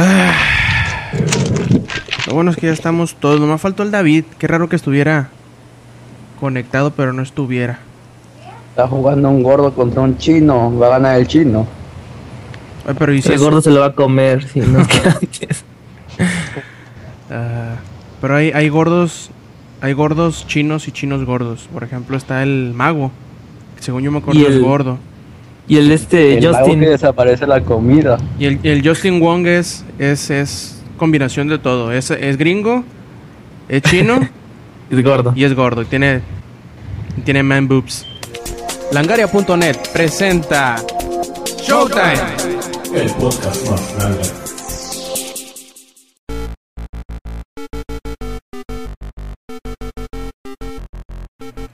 Ah. Lo bueno es que ya estamos todos. Nomás faltó el David. Qué raro que estuviera conectado, pero no estuviera. Está jugando un gordo contra un chino. Va a ganar el chino. Ay, pero ¿y si El es- gordo se lo va a comer, si no es que antes. Ah, pero hay, hay gordos. Hay gordos chinos y chinos gordos. Por ejemplo, está el mago. que Según yo me acuerdo Y es el- gordo. Y el este el Justin. que desaparece la comida. Y el, el Justin Wong es, es, es combinación de todo. Es, es gringo, es chino Es gordo. y es gordo. Y tiene, tiene man boobs. Langaria.net presenta Showtime. El podcast más grande.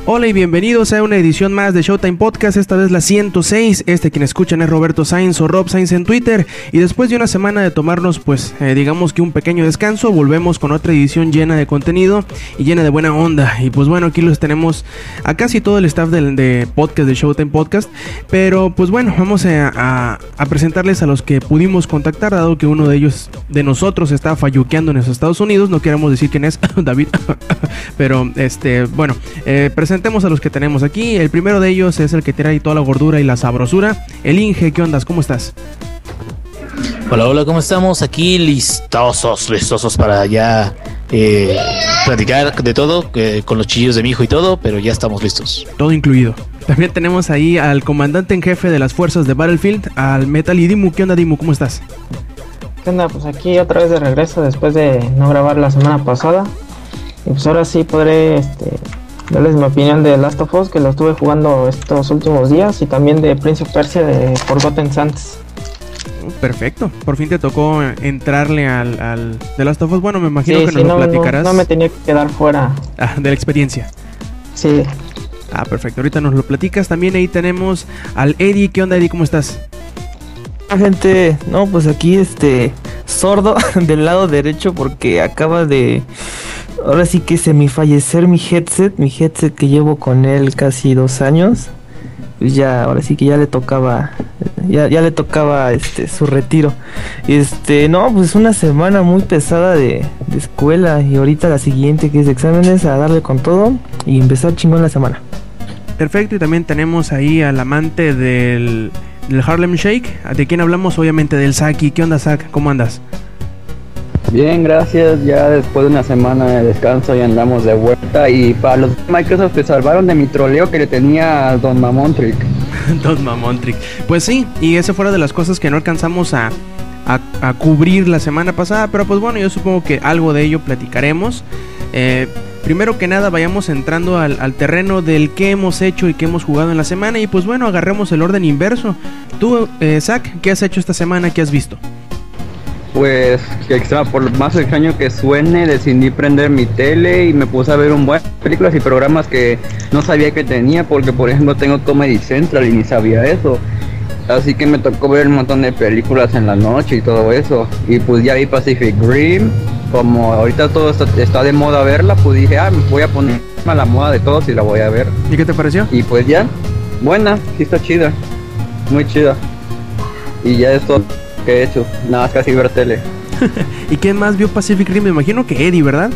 Hola y bienvenidos a una edición más de Showtime Podcast, esta vez la 106. Este quien escuchan es Roberto Sainz o Rob Sainz en Twitter. Y después de una semana de tomarnos, pues, eh, digamos que un pequeño descanso, volvemos con otra edición llena de contenido y llena de buena onda. Y pues bueno, aquí los tenemos a casi todo el staff del de podcast de Showtime Podcast. Pero pues bueno, vamos a, presentarles a los que pudimos contactar, dado que uno de ellos, de nosotros, está falluqueando en los Estados Unidos. No queremos decir quién es, David. Pero este, bueno, eh, presentemos a los que tenemos aquí. El primero de ellos es el que tiene ahí toda la gordura y la sabrosura. El Inge, ¿qué ondas? ¿Cómo estás? Hola, hola, ¿cómo estamos? Aquí listosos, listosos para ya eh, platicar de todo, eh, con los chillos de mi hijo y todo, pero ya estamos listos. Todo incluido. También tenemos ahí al comandante en jefe de las fuerzas de Battlefield, al Metal y Dimu. ¿Qué onda, Dimu? ¿Cómo estás? ¿Qué onda? Pues aquí otra vez de regreso después de no grabar la semana pasada. Y pues ahora sí podré este, darles mi opinión de Last of Us, que lo estuve jugando estos últimos días, y también de Prince of Persia de Forgotten Sands. Perfecto. Por fin te tocó entrarle al, al The Last of Us. Bueno, me imagino Sí, que sí, nos no, lo platicarás no me tenía que quedar fuera. ah, de la experiencia. Sí, Ah, perfecto. Ahorita nos lo platicas. También ahí tenemos al Eddie. ¿Qué onda, Eddie? ¿Cómo estás? Ah, gente, no, pues aquí este sordo del lado derecho porque acaba de ahora sí que semifallecer mi headset, mi headset que llevo con él casi dos años. Pues ya, ahora sí que ya le tocaba, ya, ya le tocaba este su retiro. Este, no, pues una semana muy pesada de, de escuela y ahorita la siguiente que es de exámenes a darle con todo y empezar chingón la semana. Perfecto. Y también tenemos ahí al amante del, del Harlem Shake. ¿De quién hablamos? Obviamente del Saki. ¿Qué onda, Sak? ¿Cómo andas? Bien, gracias. Ya después de una semana de descanso ya andamos de vuelta. Y para los Microsoft que salvaron de mi troleo que le tenía a Don Mamontrick. Don Mamontric. Pues sí, y esa fuera de las cosas que no alcanzamos a, a- cubrir la semana pasada, pero pues bueno, yo supongo que algo de ello platicaremos. Eh, primero que nada, vayamos entrando al, al terreno del que hemos hecho y que hemos jugado en la semana, y pues bueno, agarremos el orden inverso. Tú, eh, Zach, ¿qué has hecho esta semana? ¿Qué has visto? Pues, que extra- por más extraño que suene, decidí prender mi tele y me puse a ver un buen películas y programas que no sabía que tenía, porque por ejemplo tengo Comedy Central y ni sabía eso. Así que me tocó ver un montón de películas en la noche y todo eso. Y pues ya vi Pacific Rim. Como ahorita todo está, está de moda verla, pues dije, ah, voy a ponerme a la moda de todos y la voy a ver. ¿Y qué te pareció? Y pues ya, buena, sí está chida, muy chida. Y ya es todo que he hecho, nada más casi ver tele. ¿Y quién más vio Pacific Rim? Me imagino que Eddie, ¿verdad?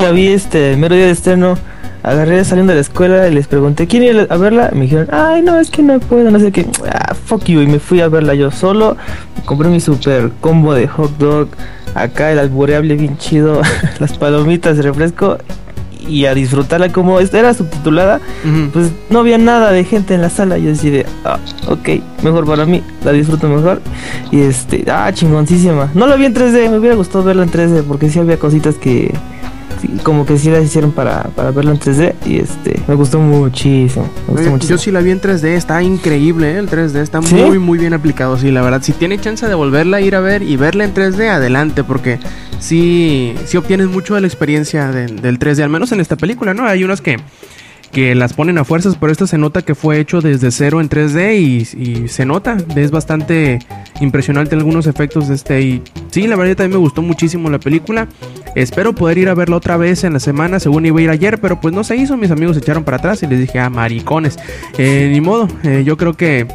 La vi este el mero día de estreno. Agarré saliendo de la escuela y les pregunté quién iba a verla. Me dijeron, ay, no, es que no puedo, no sé qué. Ah, fuck you. Y me fui a verla yo solo. Compré mi super combo de hot dog. Acá el albureable bien chido. las palomitas de refresco. Y a disfrutarla como esta era subtitulada. Pues no había nada de gente en la sala. Yo decidí, ah, ok, mejor para mí. La disfruto mejor. Y este, ah, chingoncísima. No la vi en 3D. Me hubiera gustado verla en 3D. Porque sí había cositas que como que sí las hicieron para, para verlo en 3D y este me gustó muchísimo. Me gustó Oye, muchísimo. Yo sí la vi en 3D, está increíble, ¿eh? el 3D está ¿Sí? muy muy bien aplicado, sí, la verdad. Si tiene chance de volverla a ir a ver y verla en 3D, adelante, porque sí, sí obtienes mucho de la experiencia de- del 3D, al menos en esta película, ¿no? Hay unas que, que las ponen a fuerzas, pero esta se nota que fue hecho desde cero en 3D y, se nota, es bastante impresionante algunos efectos de este. Y sí, la verdad también me gustó muchísimo la película. Espero poder ir a verla otra vez en la semana, según iba a ir ayer, pero pues no se hizo. Mis amigos se echaron para atrás y les dije, ah, maricones. Eh, ni modo, eh, yo creo que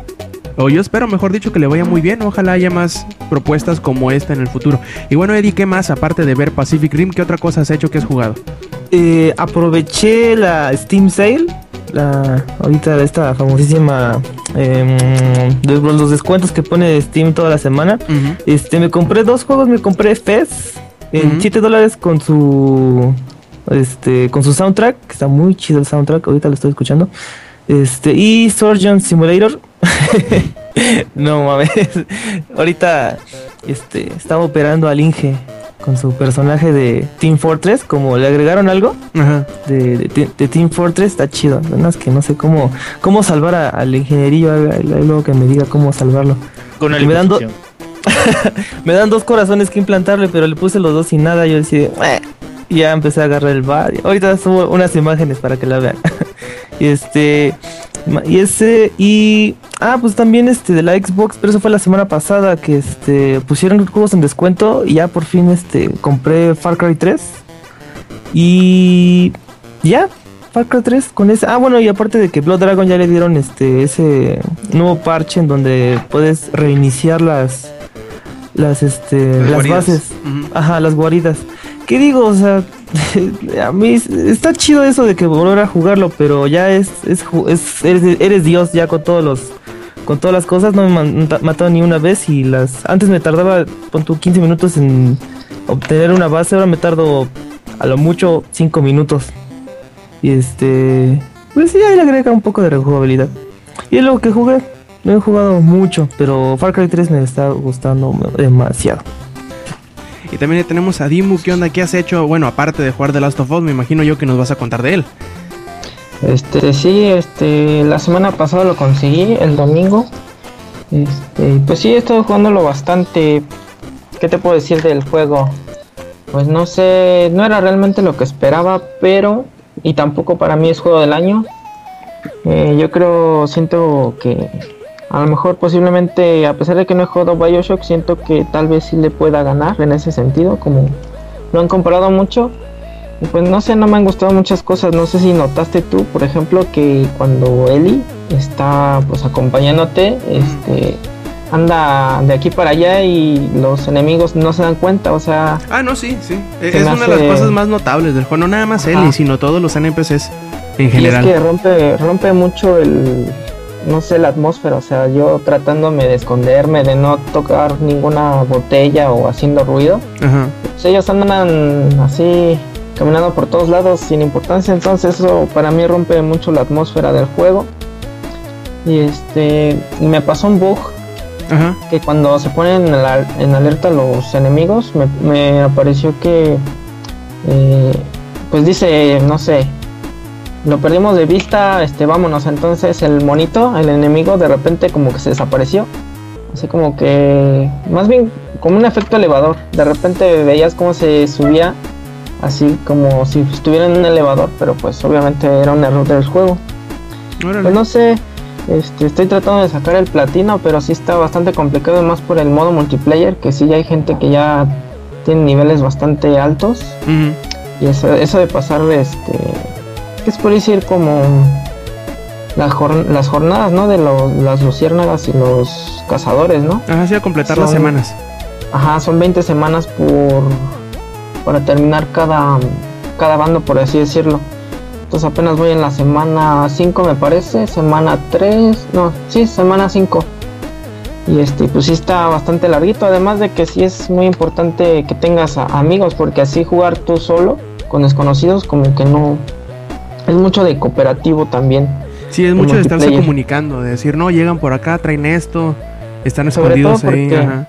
O yo espero, mejor dicho, que le vaya muy bien. Ojalá haya más propuestas como esta en el futuro. Y bueno, Eddie, ¿qué más? Aparte de ver Pacific Rim, ¿qué otra cosa has hecho que has jugado? Eh, aproveché la Steam Sale. La, ahorita esta famosísima em, de los descuentos que pone Steam toda la semana. Este me compré dos juegos, me compré Fez en Ujú. 7 dólares con su este con su soundtrack, que está muy chido el soundtrack, ahorita lo estoy escuchando. Este y Surgeon Simulator. no mames. ahorita este estaba operando al Inge con su personaje de Team Fortress, como le agregaron algo Ajá. de, de, de- de Team Fortress, está chido. Nada más que no sé cómo cómo salvar a- al ingenierillo, luego que me diga cómo salvarlo. Con Y me dan do- liposucción. Me dan dos corazones que implantarle, pero le puse los dos sin nada. Yo decía, "Eh", y ya empecé a agarrar el bar. Ahorita subo unas imágenes para que la vean. y este, y ese, y ah, pues también este de la Xbox, pero eso fue la semana pasada que este pusieron juegos en descuento y ya por fin este compré Far Cry 3 y ya. Far Cry 3 con ese. Ah, bueno, y aparte de que Blood Dragon ya le dieron este ese nuevo parche en donde puedes reiniciar las las este las, bases. Ajá, las guaridas. ¿Qué digo? O sea, a mí es- está chido eso de que volver a jugarlo, pero ya es, es, es- eres, eres Dios ya con todos los con todas las cosas, no me matado ni una vez y las antes me tardaba pon tú 15 minutos en obtener una base, ahora me tardo a lo mucho 5 minutos. Y este, pues sí, ahí le agrega un poco de rejugabilidad. Y es lo que jugué. No he jugado mucho, pero Far Cry 3 me está gustando demasiado. Y también tenemos a Dimu. ¿Qué onda? ¿Qué has hecho? Bueno, aparte de jugar The Last of Us, me imagino yo que nos vas a contar de él. Este, sí, este, la semana pasada lo conseguí, el domingo. Este, pues sí, he estado jugándolo bastante. ¿Qué te puedo decir del juego? Pues no sé, no era realmente lo que esperaba, pero, y tampoco para mí es juego del año. Eh, yo creo, siento que a lo mejor posiblemente, a pesar de que no he jugado Bioshock, siento que tal vez sí le pueda ganar en ese sentido, como lo han comparado mucho. Pues no sé, no me han gustado muchas cosas. No sé si notaste tú, por ejemplo, que cuando Eli está pues acompañándote, este anda de aquí para allá y los enemigos no se dan cuenta, o sea, Ah, no, sí, sí. Es una de las cosas más notables del juego. No nada más Ajá. él, sino todos los NPCs en y es general. que rompe rompe mucho el no sé, la atmósfera, o sea, yo tratándome de esconderme, de no tocar ninguna botella o haciendo ruido, Ajá. pues ellos andan así caminando por todos lados sin importancia, entonces eso para mí rompe mucho la atmósfera del juego. Y este me pasó un bug Ajá. que cuando se ponen en, alerta los enemigos me, me apareció que eh, pues dice no sé lo perdimos de vista este vámonos entonces el monito el enemigo de repente como que se desapareció así como que más bien como un efecto elevador de repente veías cómo se subía así como si estuviera en un elevador pero pues obviamente era un error del juego pues no sé, este, estoy tratando de sacar el platino, pero sí está bastante complicado, más por el modo multiplayer, que sí ya hay gente que ya tiene niveles bastante altos. Y eso, eso de pasar, este, ¿qué se puede decir? Como las, jor- las jornadas, ¿no? De los, las luciérnagas y los cazadores, ¿no? Ajá, sí, a completar las semanas. Ajá, son 20 semanas por para terminar cada, cada bando, por así decirlo. Entonces apenas voy en la semana 5 me parece, semana 3, no, sí, semana 5. Y este, pues sí está bastante larguito, además de que sí es muy importante que tengas a- amigos, porque así jugar tú solo con desconocidos como que no es mucho de cooperativo también. Sí, es mucho de estarse comunicando, de decir, no, llegan por acá, traen esto, están Sobre escondidos ahí. Ajá.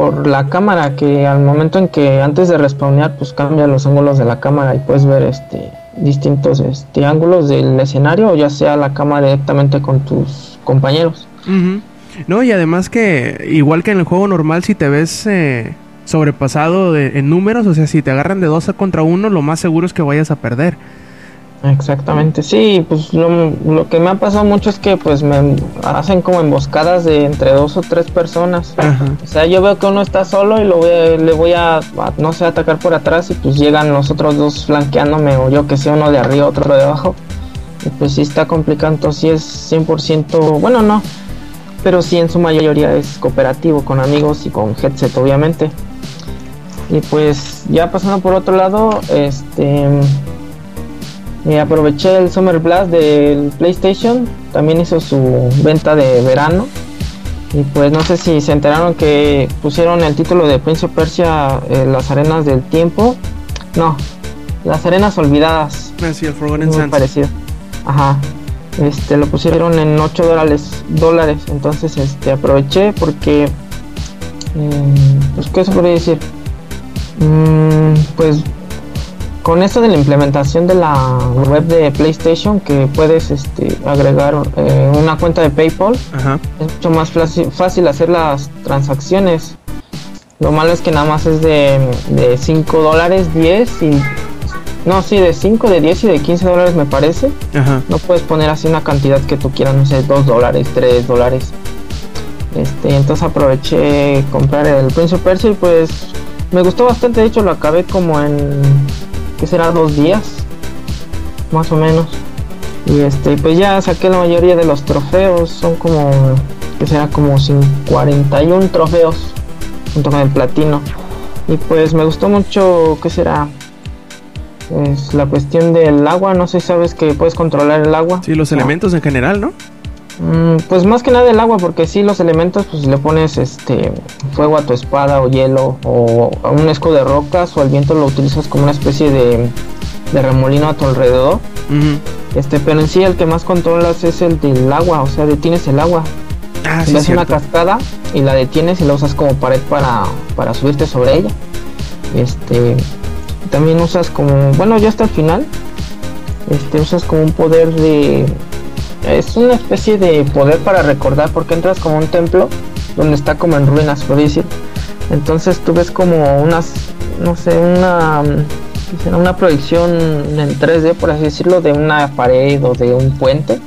Por la cámara que al momento en que antes de respawnear pues cambia los ángulos de la cámara y puedes ver este distintos este ángulos del escenario o ya sea la cámara directamente con tus compañeros. No, y además que, igual que en el juego normal, si te ves eh, sobrepasado de- en números, o sea, si te agarran de dos contra uno, lo más seguro es que vayas a perder. Exactamente sí pues lo, lo que me ha pasado mucho es que pues me hacen como emboscadas de entre dos o tres personas Ajá. o sea yo veo que uno está solo y lo voy a- le voy a, a, no sé atacar por atrás y pues llegan los otros dos flanqueándome o yo que sé uno de arriba otro de abajo y pues sí está complicado entonces sí es 100% bueno no pero sí en su mayoría es cooperativo con amigos y con headset obviamente. Y pues ya pasando por otro lado, este eh, aproveché el Summer Blast del PlayStation, también hizo su venta de verano. Y pues no sé si se enteraron que pusieron el título de Prince of Persia eh, Las Arenas del Tiempo. No, Las Arenas Olvidadas. Ah, sí, el Forgotten Muy Sands. parecido. Ajá. Este lo pusieron en 8 dólares, dólares. Entonces este aproveché porque mm, pues qué se podría decir. Mm, pues con esto de la implementación de la web de PlayStation que puedes este, agregar eh, una cuenta de PayPal Ajá. es mucho más fácil, hacer las transacciones. Lo malo es que nada más es de, de 5 dólares, 10 y... No, sí, de 5, de 10 y de 15 dólares me parece. Ajá. No puedes poner así una cantidad que tú quieras, no sé, 2 dólares, 3 dólares. Este, entonces aproveché comprar el Prince of Persia y pues me gustó bastante. De hecho, lo acabé como en, ¿qué será? Dos días, más o menos. Y este, pues ya saqué la mayoría de los trofeos. Son como, que será como sin 41 trofeos junto con el platino. Y pues me gustó mucho, ¿qué será? Es la cuestión del agua, no sé si sabes que puedes controlar el agua. Sí, los No. elementos en general, ¿no? Mm, pues más que nada el agua, porque si los elementos, pues le pones este fuego a tu espada o hielo o a un escudo de rocas o al viento lo utilizas como una especie de, de remolino a tu alrededor. Este, pero en sí el que más controlas es el del agua, o sea, detienes el agua. Ah, sí, Ves una cascada y la detienes y la usas como pared para, para subirte sobre ella. Este, también usas como, bueno, ya hasta el final, este, usas como un poder de, es una especie de poder para recordar porque entras como un templo donde está como en ruinas, por decir. Entonces tú ves como unas, no sé, una, una proyección en 3D, por así decirlo, de una pared o de un puente.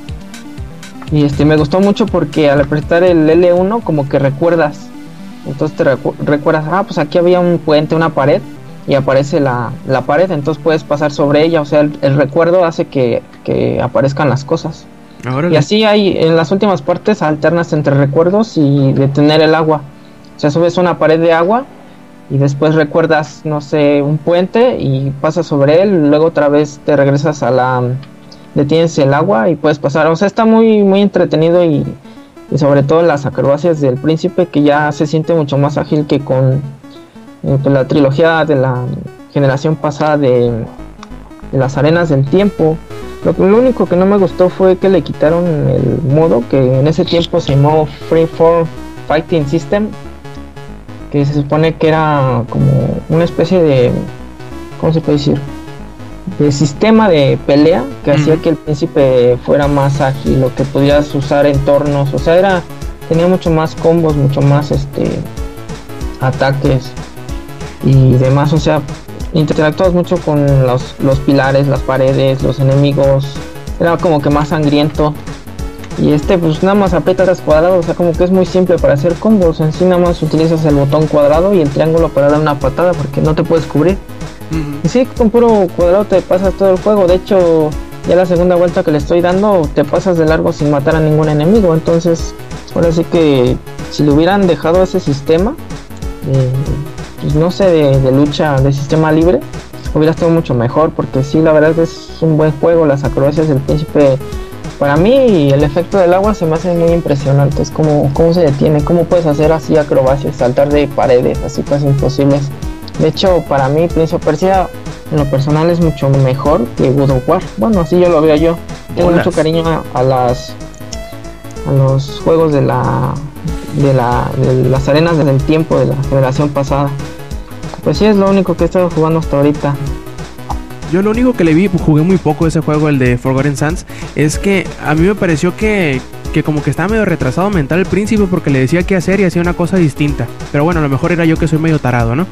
Y este me gustó mucho porque al apretar el L1 como que recuerdas. Entonces te recu- recuerdas, ah, pues aquí había un puente, una pared y aparece la, la pared, entonces puedes pasar sobre ella. O sea, el, el recuerdo hace que, que aparezcan las cosas. Y así hay en las últimas partes alternas entre recuerdos y detener el agua. O sea, subes una pared de agua y después recuerdas, no sé, un puente y pasas sobre él, luego otra vez te regresas a la detienes el agua y puedes pasar. O sea, está muy muy entretenido y, sobre todo las acrobacias del príncipe que ya se siente mucho más ágil que con eh, la trilogía de la generación pasada de las arenas del tiempo. Lo, lo único que no me gustó fue que le quitaron el modo que en ese tiempo se llamó Freeform Fighting System, que se supone que era como una especie de, ¿cómo se puede decir? De sistema de pelea que hacía que el príncipe fuera más ágil o que pudieras usar entornos, o sea, era tenía mucho más combos, mucho más este ataques y demás, o sea, interactuabas mucho con los, los pilares, las paredes, los enemigos, era como que más sangriento. Y este pues nada más aprietas cuadrado, o sea como que es muy simple para hacer combos, en sí nada más utilizas el botón cuadrado y el triángulo para dar una patada porque no te puedes cubrir. Y sí, con puro cuadrado te pasas todo el juego, de hecho ya la segunda vuelta que le estoy dando te pasas de largo sin matar a ningún enemigo, entonces ahora sí que si le hubieran dejado ese sistema, de, pues no sé, de, de lucha de sistema libre, hubiera estado mucho mejor, porque sí, la verdad es un buen juego, las acrobacias del príncipe, para mí el efecto del agua se me hace muy impresionante, es como cómo se detiene, cómo puedes hacer así acrobacias, saltar de paredes, así casi imposibles. De hecho, para mí Prince of Persia en lo personal es mucho mejor que God of War. Bueno, así yo lo veo yo. Tengo mucho cariño a, a las a los juegos de la de la de las arenas del tiempo de la generación pasada. Pues sí es lo único que he estado jugando hasta ahorita. Yo lo único que le vi, jugué muy poco ese juego, el de Forgotten Sands, es que a mí me pareció que, que como que estaba medio retrasado mental el príncipe porque le decía qué hacer y hacía una cosa distinta. Pero bueno, a lo mejor era yo que soy medio tarado, ¿no?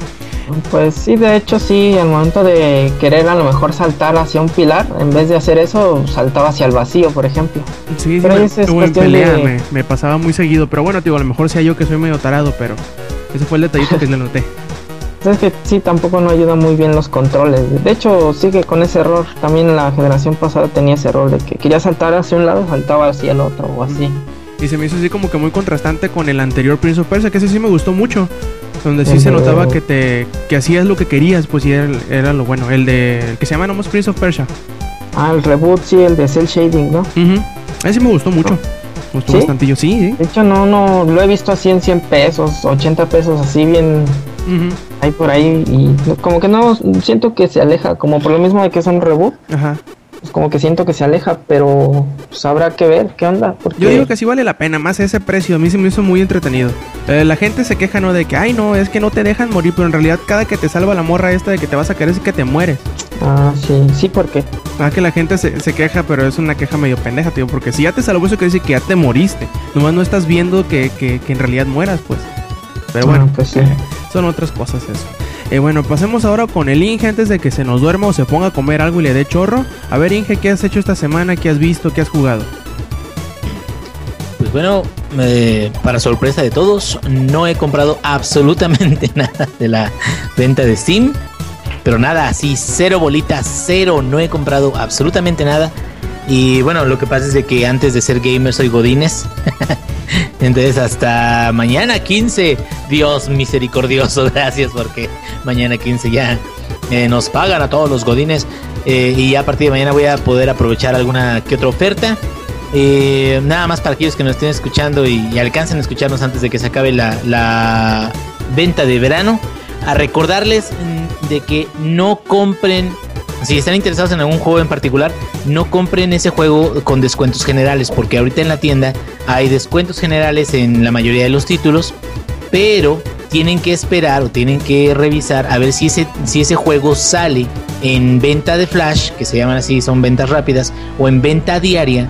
Pues sí, de hecho sí, al momento de querer a lo mejor saltar hacia un pilar, en vez de hacer eso, saltaba hacia el vacío, por ejemplo. Sí, sí, Pero me- ese es o en pelea de- me, me pasaba muy seguido. Pero bueno, digo, a lo mejor sea yo que soy medio tarado, pero ese fue el detallito que le noté. Es que sí, tampoco no ayuda muy bien los controles. De hecho, sigue con ese error. También la generación pasada tenía ese error de que quería saltar hacia un lado, saltaba hacia el otro o así. Y se me hizo así como que muy contrastante con el anterior Prince of Persia, que ese sí me gustó mucho. Donde sí se notaba que te que hacías lo que querías, pues y era, era lo bueno. El de el que se llama nomás Prince of Persia. Ah, el reboot, sí, el de Cell Shading, ¿no? Ujú. Ese me gustó mucho. Me gustó ¿Sí? bastantillo, sí, sí. De hecho, no, no, lo he visto así en 100 pesos, 80 pesos, así bien Ahí por ahí. Y como que no, siento que se aleja, como por lo mismo de que es un reboot, Ajá. pues como que siento que se aleja, pero pues habrá que ver qué onda. Porque Yo digo que sí vale la pena, más ese precio. A mí se me hizo muy entretenido. Eh, la gente se queja, ¿no? De que, ay, no, es que no te dejan morir, pero en realidad cada que te salva la morra esta de que te vas a caer es que te mueres. Ah, sí, sí, porque. Ah, que la gente se, se queja, pero es una queja medio pendeja, tío. Porque si ya te salvó, eso quiere decir que ya te moriste. Nomás no estás viendo que, que, que en realidad mueras, pues. Pero bueno, pues sí. son otras cosas eso. Eh, bueno, pasemos ahora con el Inge antes de que se nos duerma o se ponga a comer algo y le dé chorro. A ver, Inge, ¿qué has hecho esta semana? ¿Qué has visto? ¿Qué has jugado? Pues bueno, eh, para sorpresa de todos, no he comprado absolutamente nada de la venta de Steam. Pero nada, así, cero bolitas, cero, no he comprado absolutamente nada. Y bueno, lo que pasa es de que antes de ser gamer soy godines. Entonces hasta mañana 15, Dios misericordioso, gracias porque mañana 15 ya eh, nos pagan a todos los godines. eh, y a partir de mañana voy a poder aprovechar alguna que otra oferta. Eh, nada más para aquellos que nos estén escuchando y, y alcancen a escucharnos antes de que se acabe la, la venta de verano, a recordarles mm, de que no compren, si están interesados en algún juego en particular, no compren ese juego con descuentos generales, porque ahorita en la tienda hay descuentos generales en la mayoría de los títulos, pero tienen que esperar o tienen que revisar a ver si ese, si ese juego sale en venta de flash, que se llaman así, son ventas rápidas, o en venta diaria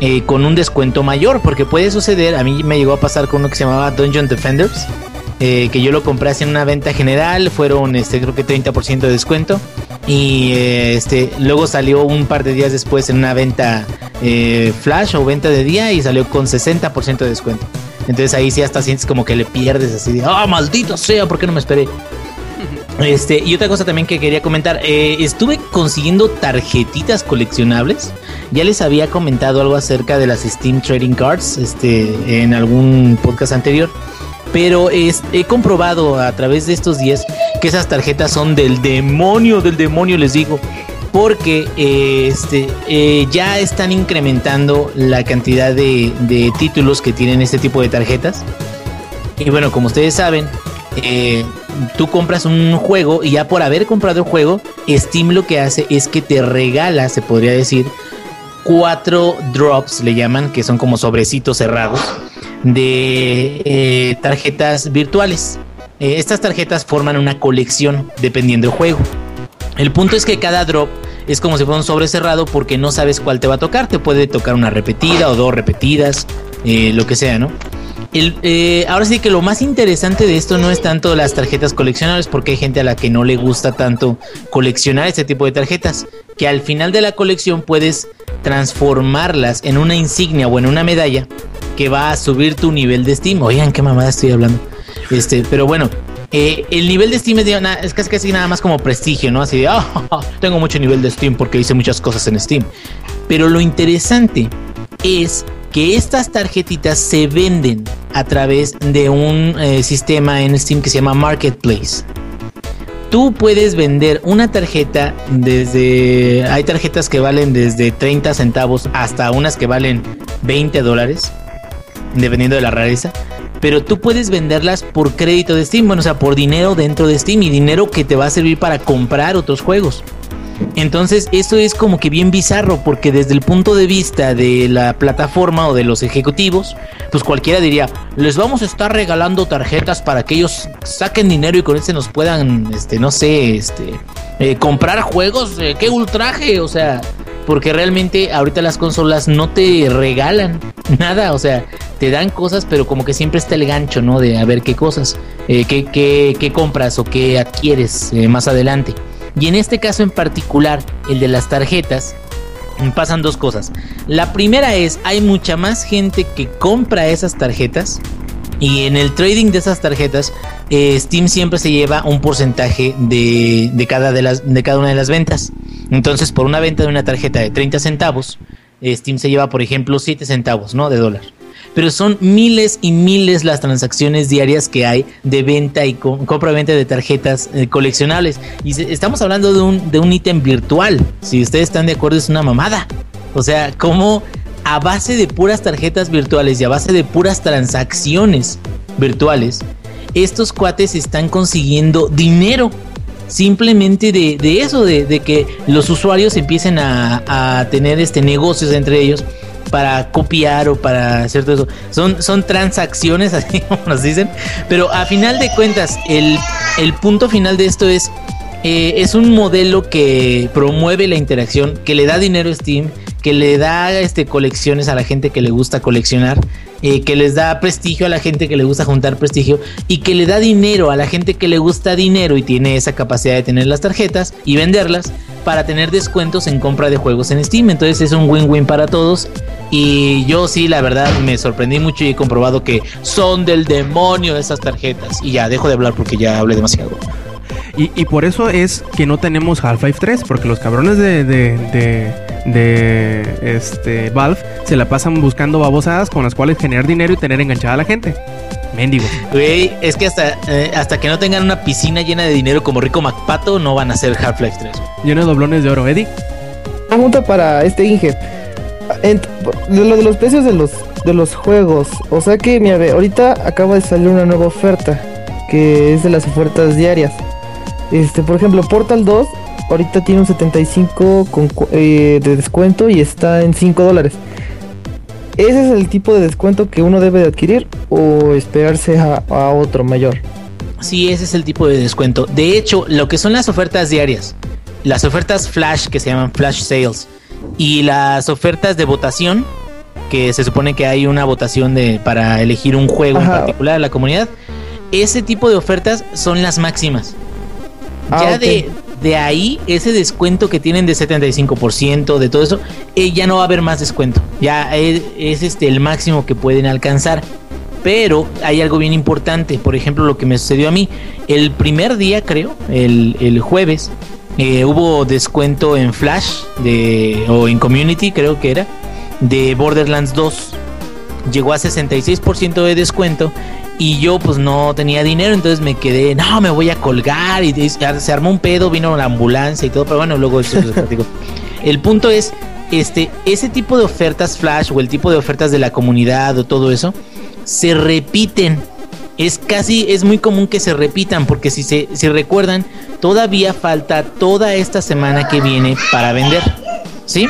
eh, con un descuento mayor, porque puede suceder, a mí me llegó a pasar con uno que se llamaba Dungeon Defenders, eh, que yo lo compré así en una venta general, fueron este creo que 30% de descuento y eh, este luego salió un par de días después en una venta eh, flash o venta de día y salió con 60% de descuento. Entonces ahí sí hasta sientes como que le pierdes así de, ah, maldito sea, ¿por qué no me esperé? Este, y otra cosa también que quería comentar, eh, estuve consiguiendo tarjetitas coleccionables. Ya les había comentado algo acerca de las Steam Trading Cards este, en algún podcast anterior. Pero es- he comprobado a través de estos días que esas tarjetas son del demonio, del demonio les digo. Porque este, eh, ya están incrementando la cantidad de, de títulos que tienen este tipo de tarjetas. Y bueno, como ustedes saben, eh, tú compras un juego y ya por haber comprado el juego, Steam lo que hace es que te regala, se podría decir, cuatro drops, le llaman, que son como sobrecitos cerrados, de eh, tarjetas virtuales. Eh, estas tarjetas forman una colección dependiendo del juego. El punto es que cada drop es como si fuera un sobre cerrado porque no sabes cuál te va a tocar. Te puede tocar una repetida o dos repetidas, eh, lo que sea, ¿no? El, ahora sí que lo más interesante de esto no es tanto las tarjetas coleccionables, porque hay gente a la que no le gusta tanto coleccionar este tipo de tarjetas, que al final de la colección puedes transformarlas en una insignia o en una medalla que va a subir tu nivel de Steam. Oigan, qué mamada estoy hablando. Este, pero bueno, eh, el nivel de Steam es, de- es casi, casi nada más como prestigio, ¿no? Así de, "Ah, tengo mucho nivel de Steam porque hice muchas cosas en Steam. Pero lo interesante es que estas tarjetitas se venden a través de un eh, sistema en Steam que se llama Marketplace. Tú puedes vender una tarjeta desde... Hay tarjetas que valen desde 30 centavos hasta unas que valen 20 dólares, dependiendo de la rareza. Pero tú puedes venderlas por crédito de Steam, bueno, o sea, por dinero dentro de Steam y dinero que te va a servir para comprar otros juegos. Entonces, eso es como que bien bizarro, porque desde el punto de vista de la plataforma o de los ejecutivos, pues cualquiera diría, les vamos a estar regalando tarjetas para que ellos saquen dinero y con ese nos puedan, este, no sé, este, eh, comprar juegos, eh, qué ultraje, o sea, porque realmente ahorita las consolas no te regalan nada, o sea, te dan cosas, pero como que siempre está el gancho, ¿no? De a ver qué cosas, eh, qué, qué- compras o qué adquieres eh, más adelante. Y en este caso en particular, el de las tarjetas, pasan dos cosas. La primera es, hay mucha más gente que compra esas tarjetas. Y en el trading de esas tarjetas, eh, Steam siempre se lleva un porcentaje de, de cada de, las, de cada una de las ventas. Entonces, por una venta de una tarjeta de 30 centavos, eh, Steam se lleva, por ejemplo, 7 centavos, ¿no? De dólar. pero son miles y miles las transacciones diarias que hay de venta y compra-venta de tarjetas eh, coleccionables. Y estamos hablando de un, de un ítem virtual. Si ustedes están de acuerdo, es una mamada. O sea, como a base de puras tarjetas virtuales y a base de puras transacciones virtuales, estos cuates están consiguiendo dinero simplemente de, eso, de, que los usuarios empiecen a, tener este negocios entre ellos para copiar o para hacer todo eso. Son, son transacciones, así como nos dicen. Pero a final de cuentas, el, punto final de esto es, eh, es un modelo que promueve la interacción, que le da dinero a Steam, que le da este, colecciones a la gente que le gusta coleccionar, eh, que les da prestigio a la gente que le gusta juntar prestigio y que le da dinero a la gente que le gusta dinero y tiene esa capacidad de tener las tarjetas y venderlas para tener descuentos en compra de juegos en Steam. Entonces es un win-win para todos. Y yo sí, la verdad, me sorprendí mucho y he comprobado que son del demonio esas tarjetas. Y ya, dejo de hablar porque ya hablé demasiado. Y, por eso es que no tenemos Half-Life 3, porque los cabrones de, este, Valve se la pasan buscando babosadas con las cuales generar dinero y tener enganchada a la gente. Mendigo. Güey, es que hasta, eh, hasta que no tengan una piscina llena de dinero como Rico MacPato, no van a ser Half-Life 3. Lleno de doblones de oro, Eddie. Pregunta para este Inge. de lo de los precios de los, de los juegos. O sea que, mira, ahorita acaba de salir una nueva oferta. Que es de las ofertas diarias. Este, por ejemplo, Portal 2 ahorita tiene un 75 eh, de descuento y está en 5 dólares. ¿Ese es el tipo de descuento que uno debe de adquirir o esperarse a, otro mayor? Sí, ese es el tipo de descuento. De hecho, lo que son las ofertas diarias, las ofertas flash que se llaman flash sales y las ofertas de votación, que se supone que hay una votación de para elegir un juego en particular de la comunidad, ese tipo de ofertas son las máximas. Ah, ya de, de ahí, ese descuento que tienen de 75%, de todo eso, eh, ya no va a haber más descuento. Ya es, este el máximo que pueden alcanzar. Pero hay algo bien importante. Por ejemplo, lo que me sucedió a mí. El primer día, creo, el, jueves, eh, hubo descuento en Flash de, o en Community, creo que era, de Borderlands 2. Llegó a 66% de descuento y yo pues no tenía dinero, entonces me quedé, no, me voy a colgar y se armó un pedo, vino la ambulancia y todo, pero bueno, luego eso El punto es, este, ese tipo de ofertas flash o el tipo de ofertas de la comunidad o todo eso, se repiten. Es casi, es muy común que se repitan, porque si se, si recuerdan, todavía falta toda esta semana que viene para vender. ¿Sí?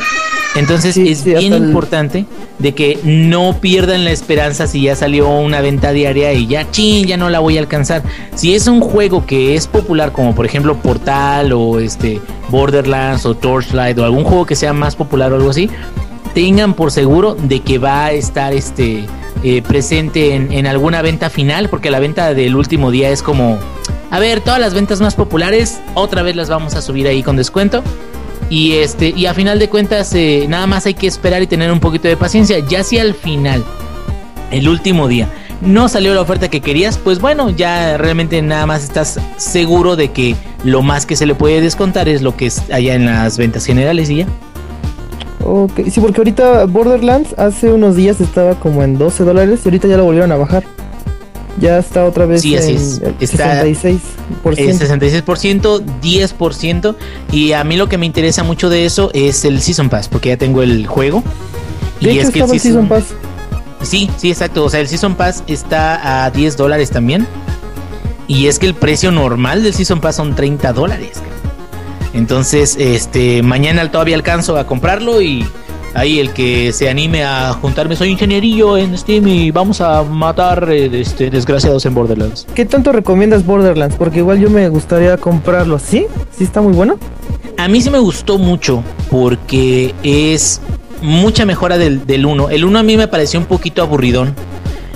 Entonces es bien importante de que no pierdan la esperanza si ya salió una venta diaria y ya, chin, ya no la voy a alcanzar. Si es un juego que es popular, como por ejemplo Portal o este Borderlands o Torchlight o algún juego que sea más popular o algo así, tengan por seguro de que va a estar este eh, presente en, en alguna venta final, porque la venta del último día es como, a ver, todas las ventas más populares, otra vez las vamos a subir ahí con descuento y este, y a final de cuentas, eh, nada más hay que esperar y tener un poquito de paciencia. Ya si al final, el último día, no salió la oferta que querías, pues bueno, ya realmente nada más estás seguro de que lo más que se le puede descontar es lo que es allá en las ventas generales y ya. Ok, sí, porque ahorita Borderlands hace unos días estaba como en 12 dólares y ahorita ya lo volvieron a bajar ya está otra vez sí, así en es. Está 66%. En 66%, 10%. Y a mí lo que me interesa mucho de eso es el Season Pass, porque ya tengo el juego. y es que el Season, Pass. Sí, sí, exacto. O sea, el Season Pass está a 10 dólares también. Y es que el precio normal del Season Pass son 30 dólares. Entonces, este, mañana todavía alcanzo a comprarlo y ahí el que se anime a juntarme, soy ingenierillo en Steam y vamos a matar eh, este, desgraciados en Borderlands. ¿Qué tanto recomiendas Borderlands? Porque igual yo me gustaría comprarlo. ¿Sí? ¿Sí está muy bueno? A mí sí me gustó mucho porque es mucha mejora del 1. el 1 a mí me pareció un poquito aburridón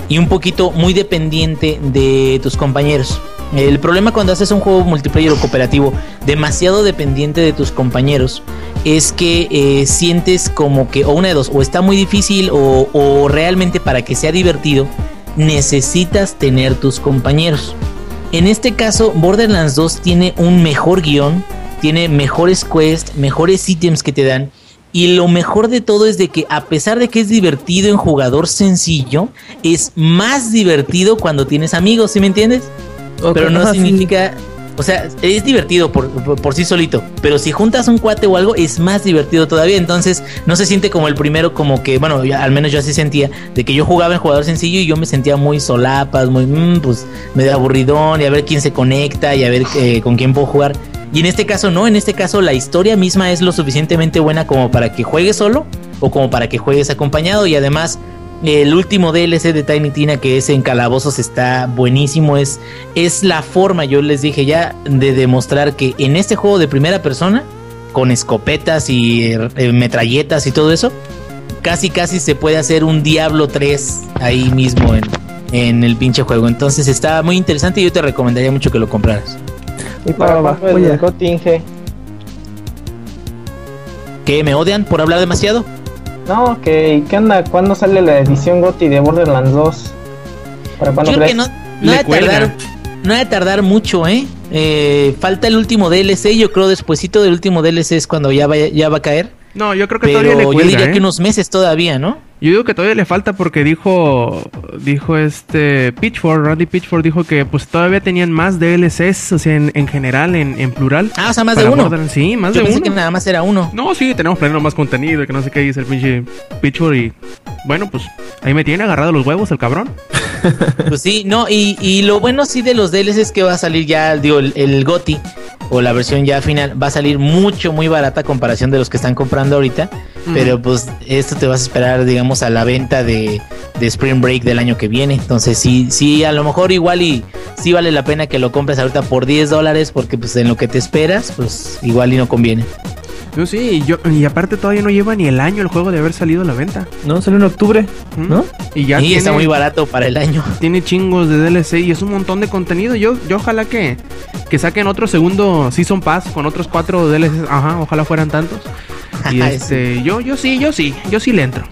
y un poquito muy dependiente de tus compañeros. El problema cuando haces un juego multiplayer o cooperativo demasiado dependiente de tus compañeros es que eh, sientes como que, o una de dos, o está muy difícil o, realmente para que sea divertido necesitas tener tus compañeros. En este caso, Borderlands 2 tiene un mejor guion, tiene mejores quests, mejores ítems que te dan Y lo mejor de todo es de que a pesar de que es divertido en jugador sencillo, es más divertido cuando tienes amigos, ¿sí me entiendes? Pero no sí. significa, o sea, es divertido por, por, por sí solito, pero si juntas un cuate o algo es más divertido todavía, entonces no se siente como el primero, como que, bueno, yo- al menos yo así sentía, de que yo jugaba en jugador sencillo y yo me sentía muy solapas, muy, mm, pues, medio aburridón y a ver quién se conecta y a ver eh, con quién puedo jugar. Y en este caso no, en este caso la historia misma es lo suficientemente buena como para que juegues solo o como para que juegues acompañado y además el último DLC de Tiny Tina que es en calabozos está buenísimo. Es, es la forma, yo les dije ya, de demostrar que en este juego de primera persona, con escopetas y eh, metralletas y todo eso, casi casi se puede hacer un Diablo 3 ahí mismo en, en el pinche juego. Entonces está muy interesante y yo te recomendaría mucho que lo compraras. Y para Va, va, cuándo voy el a- Goti Inge. ¿Que me odian por hablar demasiado? No, que ¿qué onda? ¿Cuándo sale la edición Goti de Borderlands 2? ¿Para cuándo Yo creo que crees? no, no de tardar, no de tardar mucho, ¿eh? Eh, Falta el último DLC, yo creo despuesito del último DLC es cuando ya, vaya- ya va a caer. No, yo creo que Pero todavía le yo cuelga, diría ¿eh? que unos meses todavía, ¿no? Yo digo que todavía le falta porque dijo, dijo este Pitchford, Randy Pitchford dijo que pues todavía tenían más DLCs, o sea, en, en general, en, en plural. Ah, o sea, más de uno. Sí, más Yo de pensé uno. que nada más era uno. No, sí, tenemos planeado más contenido y que no sé qué dice el pinche Pitchford y bueno, pues ahí me tiene agarrado los huevos el cabrón. Pues sí, no, y, y lo bueno sí de los DLCs es que va a salir ya, digo, el, el GOTI o la versión ya final va a salir mucho, muy barata a comparación de los que están comprando ahorita. Pero pues esto te vas a esperar, digamos, a la venta de, de Spring Break del año que viene. Entonces sí, sí, a lo mejor igual y sí vale la pena que lo compres ahorita por 10 dólares porque pues en lo que te esperas, pues igual y no conviene. No, sí, y, yo, y aparte todavía no lleva ni el año el juego de haber salido a la venta. No, salió en octubre, ¿Mm? ¿no? Y ya y tiene, está muy barato para el año. tiene chingos de DLC y es un montón de contenido. Yo, yo ojalá que, que saquen otro segundo Season Pass con otros cuatro DLCs. Ajá, ojalá fueran tantos. Y Ay, este, yo, yo sí, yo sí, yo sí le entro.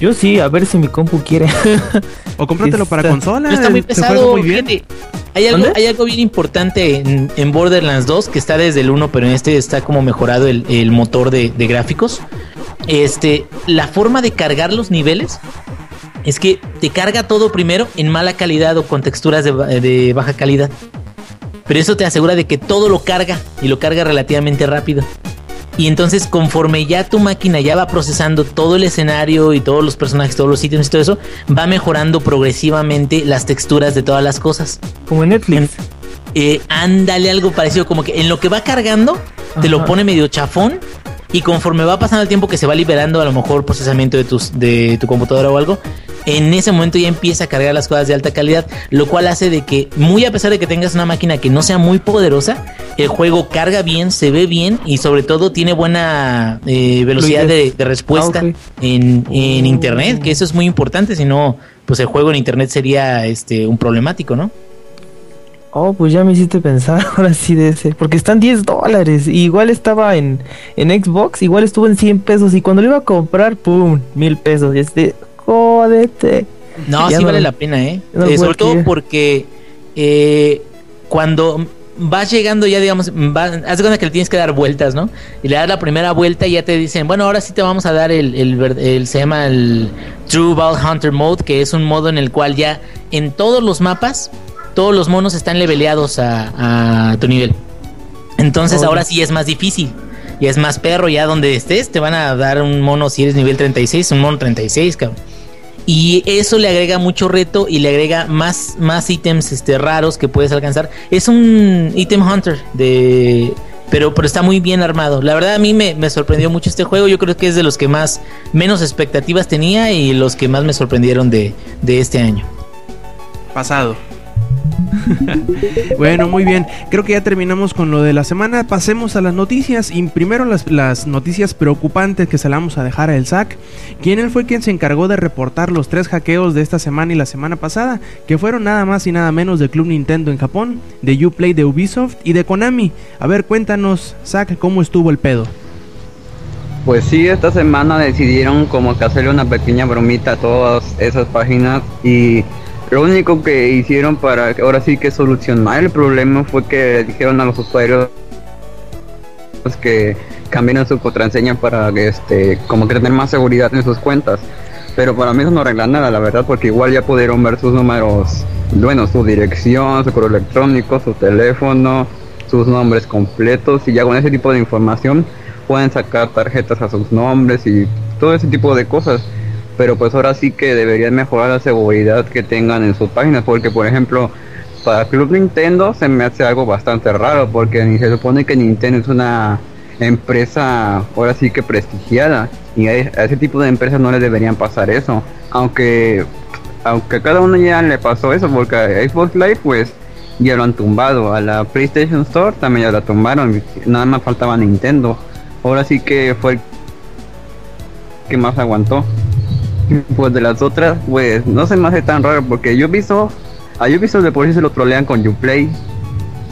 Yo sí, a ver si mi compu quiere. O cómpratelo para consola. Está muy se juega pesado, muy bien. fíjate. Hay algo, hay algo bien importante en, en Borderlands 2 que está desde el 1, pero en este está como mejorado el, el motor de, de gráficos. Este, la forma de cargar los niveles es que te carga todo primero en mala calidad o con texturas de baja calidad. Pero eso te asegura de que todo lo carga y lo carga relativamente rápido. Y entonces conforme ya tu máquina ya va procesando todo el escenario y todos los personajes, todos los ítems y todo eso, va mejorando progresivamente las texturas de todas las cosas. Como en Netflix. Eh, ándale algo parecido, como que en lo que va cargando, te lo pone medio chafón. Y conforme va pasando el tiempo que se va liberando a lo mejor procesamiento de, tus, de tu computadora o algo, en ese momento ya empieza a cargar las cosas de alta calidad, lo cual hace de que, muy a pesar de que tengas una máquina que no sea muy poderosa, el juego carga bien, se ve bien y sobre todo tiene buena eh, velocidad de, de respuesta Ah, en, en internet, que eso es muy importante, si no, pues el juego en internet sería este un problemático, ¿no? Oh, pues ya me hiciste pensar ahora sí de ese. Porque están 10 dólares. Igual estaba en, en Xbox, igual estuvo en 100 pesos. Y cuando lo iba a comprar, ¡pum! Mil pesos. Y este, jódete. No, Ya sí no- vale la pena, ¿eh? no Eh, sobre todo porque eh, cuando vas llegando ya, digamos, va, haz de cuenta que le tienes que dar vueltas, ¿no? Y le das la primera vuelta y ya te dicen, bueno, ahora sí te vamos a dar el, el, se llama el True Ball Hunter Mode, que es un modo en el cual ya en todos los mapas, todos los monos están leveleados a, a tu nivel. Entonces ahora sí es más difícil. Y es más perro, ya donde estés, te van a dar un mono si eres nivel 36, un mono 36, cabrón. Y eso le agrega mucho reto y le agrega más, más ítems este, raros que puedes alcanzar. Es un ítem hunter de. Pero, pero está muy bien armado. La verdad a mí me, me sorprendió mucho este juego. Yo creo que es de los que más menos expectativas tenía y los que más me sorprendieron de, de este año. Pasado. bueno, muy bien. Creo que ya terminamos con lo de la semana. Pasemos a las noticias. Y primero las, noticias preocupantes que se la vamos a dejar a el SAC. Quien él fue quien se encargó de reportar los tres hackeos de esta semana y la semana pasada. Que fueron nada más y nada menos de Club Nintendo en Japón, de Uplay de Ubisoft y de Konami. A ver, cuéntanos, SAC, cómo estuvo el pedo. Pues sí, esta semana decidieron como que hacerle una pequeña bromita a todas esas páginas y lo único que hicieron para ahora sí que solucionar el problema fue que dijeron a los usuarios que cambien su contraseña para que este como que tener más seguridad en sus cuentas. Pero para mí eso no arregla nada, la verdad, porque igual ya pudieron ver sus números, bueno, su dirección, su correo electrónico, su teléfono, sus nombres completos y ya con ese tipo de información pueden sacar tarjetas a sus nombres y todo ese tipo de cosas. Pero pues ahora sí que deberían mejorar la seguridad que tengan en sus páginas, porque por ejemplo, para Club Nintendo se me hace algo bastante raro, porque se supone que Nintendo es una empresa ahora sí que prestigiada y a ese tipo de empresas no les deberían pasar eso aunque aunque a cada uno ya le pasó eso porque a Xbox Live pues ya lo han tumbado a la PlayStation Store también ya la tumbaron nada más faltaba Nintendo ahora sí que fue el que más aguantó pues de las otras pues no se me hace tan raro porque visto a Ubisoft de por sí se lo trolean con Uplay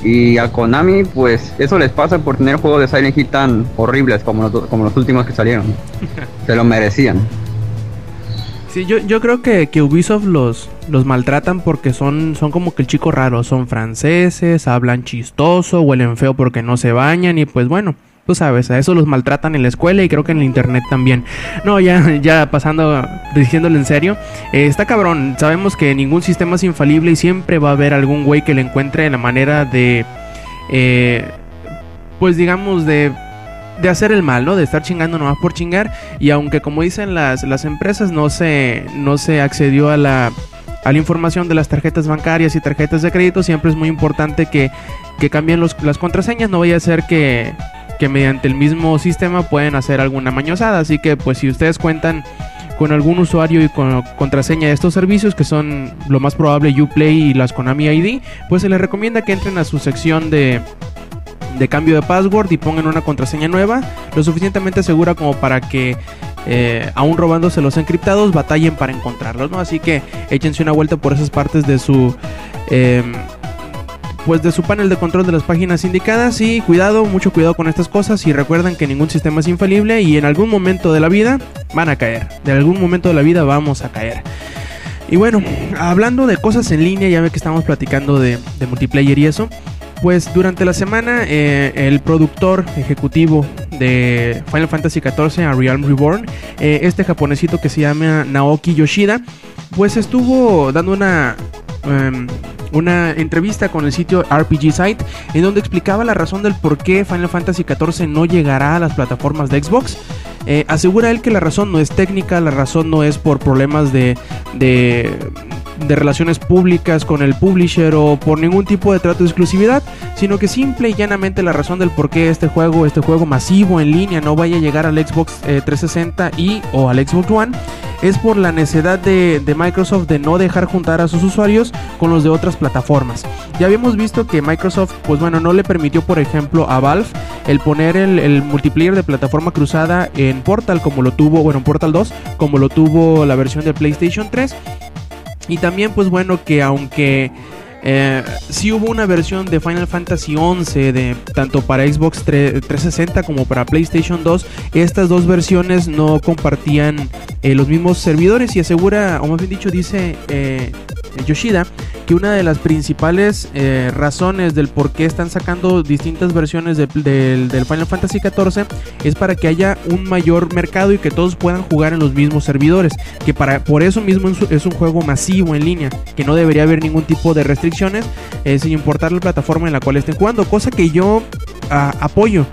y a Konami, pues eso les pasa por tener juegos de Silent Hill tan horribles como los, como los últimos que salieron. Se lo merecían. Sí, yo, yo creo que, que Ubisoft los, los maltratan porque son, son como que el chico raro. Son franceses, hablan chistoso, huelen feo porque no se bañan y pues bueno. Tú sabes, a eso los maltratan en la escuela y creo que en el internet también. No, ya, ya pasando, diciéndolo en serio, eh, está cabrón. Sabemos que ningún sistema es infalible y siempre va a haber algún güey que le encuentre la manera de, eh, pues digamos, de de hacer el mal, ¿no? De estar chingando nomás por chingar. Y aunque como dicen las, las empresas, no se, no se accedió a la, a la información de las tarjetas bancarias y tarjetas de crédito, siempre es muy importante que, que cambien los, las contraseñas. No vaya a ser que, que mediante el mismo sistema pueden hacer alguna mañosada. Así que pues si ustedes cuentan con algún usuario y con contraseña de estos servicios que son lo más probable Uplay y las Konami ID, pues se les recomienda que entren a su sección de de cambio de password y pongan una contraseña nueva, lo suficientemente segura como para que eh, aún robándose los encriptados batallen para encontrarlos, ¿no? Así que échense una vuelta por esas partes de su eh, pues de su panel de control de las páginas indicadas. Y cuidado, mucho cuidado con estas cosas. Y recuerden que ningún sistema es infalible y en algún momento de la vida van a caer, de algún momento de la vida vamos a caer. Y bueno, hablando de cosas en línea, ya ve que estamos platicando de, multiplayer y eso, pues durante la semana eh, el productor ejecutivo de Final Fantasy XIV, A Realm Reborn, eh, este japonesito que se llama Naoki Yoshida, pues estuvo dando una... em, una entrevista con el sitio RPG Site en donde explicaba la razón del por qué Final Fantasy XIV no llegará a las plataformas de Xbox. Eh, asegura él que la razón no es técnica, la razón no es por problemas de, de, de relaciones públicas con el publisher o por ningún tipo de trato de exclusividad, sino que simple y llanamente la razón del por qué este juego, este juego masivo en línea no vaya a llegar al Xbox eh, 360 y o al Xbox One es por la necesidad de, de, Microsoft de no dejar juntar a sus usuarios con los de otras plataformas. Ya habíamos visto que Microsoft, pues bueno, no le permitió, por ejemplo, a Valve el poner el, el multiplayer de plataforma cruzada en Portal, como lo tuvo, bueno, en Portal 2, como lo tuvo la versión de PlayStation 3. Y también, pues bueno, que aunque eh, sí hubo una versión de Final Fantasy XI de tanto para Xbox 3, 360 como para PlayStation 2. Estas dos versiones no compartían eh, los mismos servidores y asegura, o más bien dicho, dice eh, Yoshida que una de las principales eh, razones del por qué están sacando distintas versiones de, de, del Final Fantasy XIV es para que haya un mayor mercado y que todos puedan jugar en los mismos servidores. Que para, por eso mismo es un juego masivo en línea, que no debería haber ningún tipo de restricciones eh, sin importar la plataforma en la cual estén jugando, cosa que yo a, apoyo.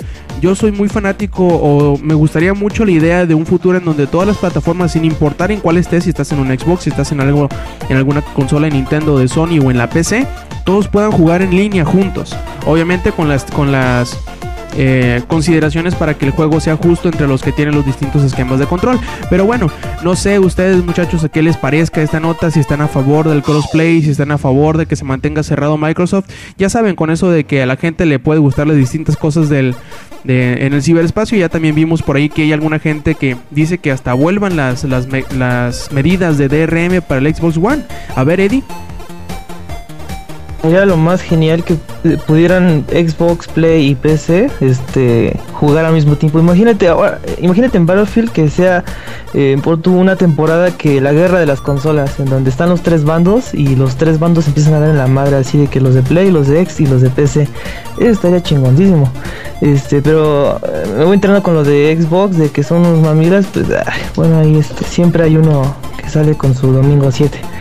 Yo soy muy fanático o me gustaría mucho la idea de un futuro en donde todas las plataformas, sin importar en cuál estés, si estás en un Xbox, si estás en algo, en alguna consola de Nintendo, de Sony o en la PC, todos puedan jugar en línea juntos. Obviamente con las, con las eh, consideraciones para que el juego sea justo entre los que tienen los distintos esquemas de control. Pero bueno, no sé ustedes muchachos a qué les parezca esta nota, si están a favor del crossplay, si están a favor de que se mantenga cerrado Microsoft. Ya saben, con eso de que a la gente le puede gustar las distintas cosas del, de, en el ciberespacio, ya también vimos por ahí que hay alguna gente que dice que hasta vuelvan las, las, las medidas de DRM para el Xbox One. A ver, Eddie. Era lo más genial que pudieran Xbox, Play y PC este, jugar al mismo tiempo. Imagínate ahora, imagínate en Battlefield que sea eh, por una temporada que la guerra de las consolas, en donde están los tres bandos y los tres bandos empiezan a dar en la madre así de que los de Play, los de X y los de PC. Eso estaría chingoncísimo. Este, pero eh, me voy entrando con los de Xbox de que son unos mamilas, pues ay, bueno, ahí este, siempre hay uno que sale con su domingo 7.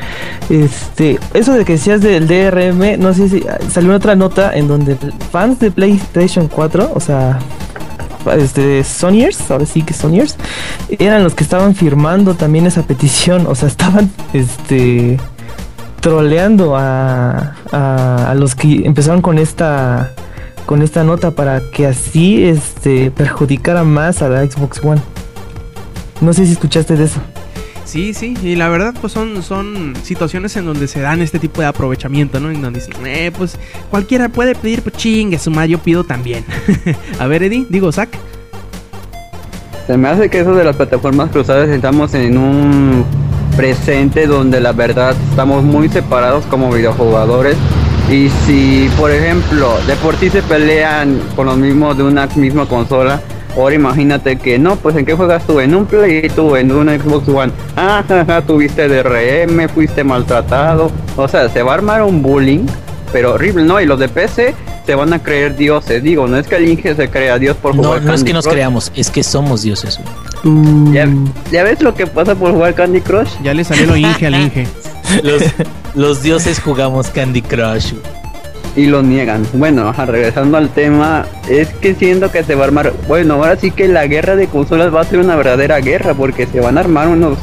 Este, eso de que decías del DRM, no sé si ah, salió otra nota en donde fans de PlayStation 4, o sea, este Sonyers, ahora sí que Sonyers, eran los que estaban firmando también esa petición, o sea, estaban este troleando a, a, los que empezaron con esta con esta nota para que así este perjudicara más a la Xbox One. No sé si escuchaste de eso. Sí, sí, y la verdad pues son, son situaciones en donde se dan este tipo de aprovechamiento, ¿no? En donde dicen, eh, pues cualquiera puede pedir, pues chingue, su yo pido también. a ver, Eddie, digo, Zack. Se me hace que eso de las plataformas cruzadas estamos en un presente donde la verdad estamos muy separados como videojugadores. Y si, por ejemplo, de por sí se pelean con los mismos de una misma consola, ahora imagínate que no, pues en qué juegas tú, en un Play y tú en una Xbox One. Ah, jaja, tuviste DRM, fuiste maltratado. O sea, se va a armar un bullying, pero horrible, ¿no? Y los de PC se van a creer dioses. Digo, no es que el Inge se crea Dios por No, jugar no es Candy que nos Crush. creamos, es que somos dioses. güey. Mm, ¿Ya, ya ves lo que pasa por jugar Candy Crush? Ya le salió lo Inge al Inge. Los, los dioses jugamos Candy Crush. Y lo niegan. Bueno, regresando al tema, es que siento que se va a armar, bueno, ahora sí que la guerra de consolas va a ser una verdadera guerra porque se van a armar unos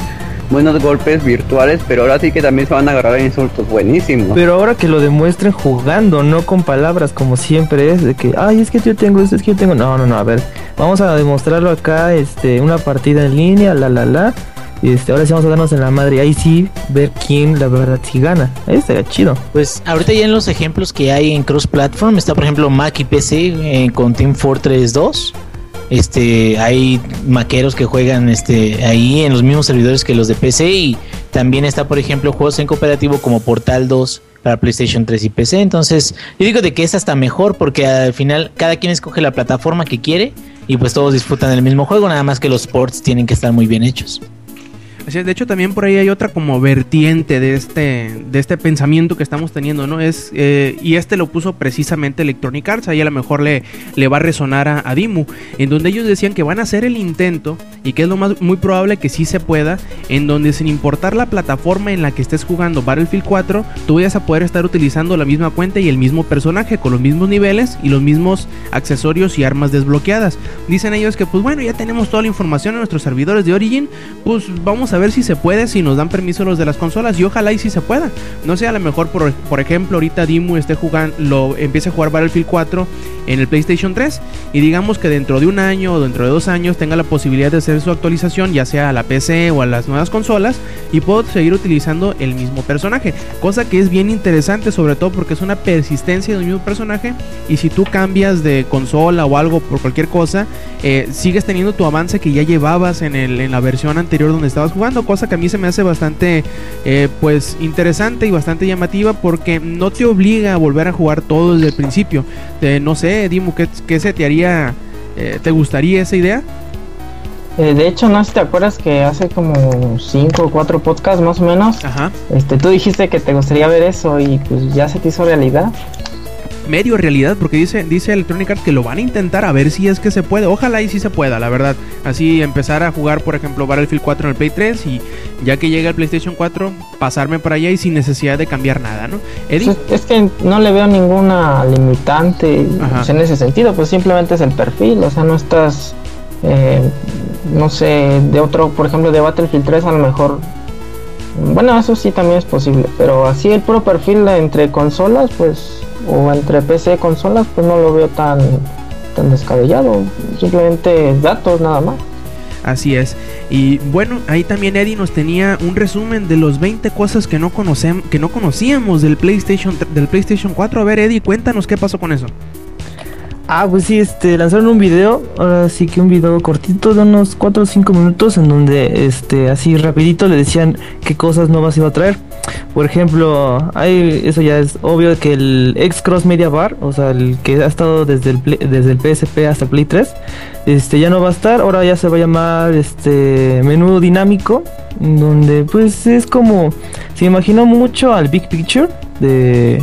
buenos golpes virtuales, pero ahora sí que también se van a agarrar insultos buenísimos. Pero ahora que lo demuestren jugando, no con palabras como siempre es, de que, ay, es que yo tengo esto, es que yo tengo... No, no, no, a ver, vamos a demostrarlo acá, este, una partida en línea, la, la, la. Y este, ahora sí vamos a darnos en la madre, ahí sí, ver quién la verdad sí gana. Ahí estaría chido. Pues ahorita ya en los ejemplos que hay en cross platform está por ejemplo Mac y PC eh, con Team Fortress 2. Este, hay maqueros que juegan este ahí en los mismos servidores que los de PC y también está por ejemplo juegos en cooperativo como Portal 2 para PlayStation 3 y PC. Entonces, yo digo de que es hasta mejor porque al final cada quien escoge la plataforma que quiere y pues todos disfrutan del mismo juego, nada más que los ports tienen que estar muy bien hechos. De hecho también por ahí hay otra como vertiente de este, de este pensamiento que estamos teniendo, ¿no? Es, eh, y este lo puso precisamente Electronic Arts, ahí a lo mejor le, le va a resonar a, a Dimu, en donde ellos decían que van a hacer el intento y que es lo más muy probable que sí se pueda, en donde sin importar la plataforma en la que estés jugando Battlefield 4, tú vayas a poder estar utilizando la misma cuenta y el mismo personaje con los mismos niveles y los mismos accesorios y armas desbloqueadas. Dicen ellos que pues bueno, ya tenemos toda la información en nuestros servidores de Origin, pues vamos a ver si se puede, si nos dan permiso los de las consolas y ojalá y si se pueda. No sé, a lo mejor por, por ejemplo ahorita Dimu esté jugando, lo empiece a jugar Battlefield 4 en el PlayStation 3 y digamos que dentro de un año o dentro de dos años tenga la posibilidad de hacer su actualización ya sea a la PC o a las nuevas consolas y puedo seguir utilizando el mismo personaje, cosa que es bien interesante sobre todo porque es una persistencia del mismo personaje. Y si tú cambias de consola o algo por cualquier cosa, eh, sigues teniendo tu avance que ya llevabas en, el, en la versión anterior donde estabas jugando, cosa que a mí se me hace bastante eh, pues interesante y bastante llamativa porque no te obliga a volver a jugar todo desde el principio. Eh, no sé, Dimu, ¿qué, qué se te haría? eh, ¿Te gustaría esa idea? Eh, de hecho, no sé si te acuerdas que hace como 5 o 4 podcasts más o menos, Ajá. este, tú dijiste que te gustaría ver eso y pues ya se te hizo realidad. Medio realidad porque dice dice Electronic Arts que lo van a intentar a ver si es que se puede. Ojalá y si se pueda, la verdad. Así empezar a jugar, por ejemplo, Battlefield 4 en el Play 3 y ya que llegue el PlayStation 4, pasarme para allá y sin necesidad de cambiar nada, ¿no? Eddie, es que no le veo ninguna limitante pues, en ese sentido, pues simplemente es el perfil, o sea, no estás, eh, no sé, de otro, por ejemplo, de Battlefield 3 a lo mejor, bueno, eso sí también es posible, pero así el puro perfil entre consolas, pues, o entre PC y consolas, pues no lo veo tan, tan descabellado, simplemente datos nada más. así es. Y bueno, ahí también Eddie nos tenía un resumen de los 20 cosas que no conocem que no conocíamos del PlayStation del PlayStation 4. A ver, Eddie, cuéntanos qué pasó con eso. Ah, pues sí, este, lanzaron un video, ahora sí que un video cortito de unos 4 o 5 minutos en donde, este, así rapidito le decían qué cosas nuevas iba a traer. Por ejemplo, hay, eso ya es obvio que el X Cross Media Bar, o sea, el que ha estado desde el, Play- desde el PSP hasta Play 3, este, ya no va a estar, ahora ya se va a llamar, este, menú dinámico, donde, pues, es como, se imaginó mucho al Big Picture de,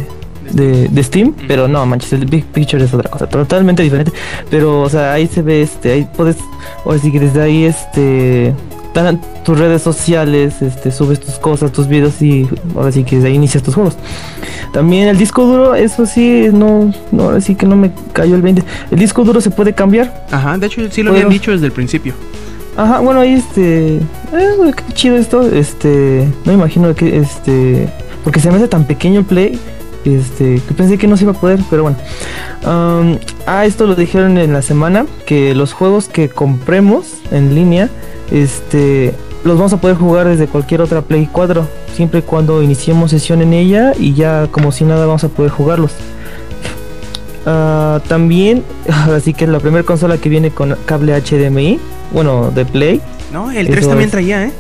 de, de Steam, pero no manches, el Big Picture es otra cosa, totalmente diferente. Pero, o sea, ahí se ve, este, ahí puedes, ahora sí que desde ahí, este, están tus redes sociales, este, subes tus cosas, tus videos y ahora sí que desde ahí inicias tus juegos. También el disco duro, eso sí, no, no, ahora sí que no me cayó el 20. El disco duro se puede cambiar. Ajá, de hecho sí lo habían dicho desde el principio. Ajá, bueno, ahí este. Eh, qué chido esto. Este. No me imagino que este. Porque se me hace tan pequeño el play. Este. Que pensé que no se iba a poder, pero bueno. Am, ah, esto lo dijeron en la semana. Que los juegos que compremos en línea. Este. Los vamos a poder jugar desde cualquier otra Play 4. Siempre y cuando iniciemos sesión en ella. Y ya como si nada vamos a poder jugarlos. Ah, también, ahora sí que es la primera consola que viene con cable HDMI, bueno, de Play. No, el Eso 3 también es. traía, ¿eh?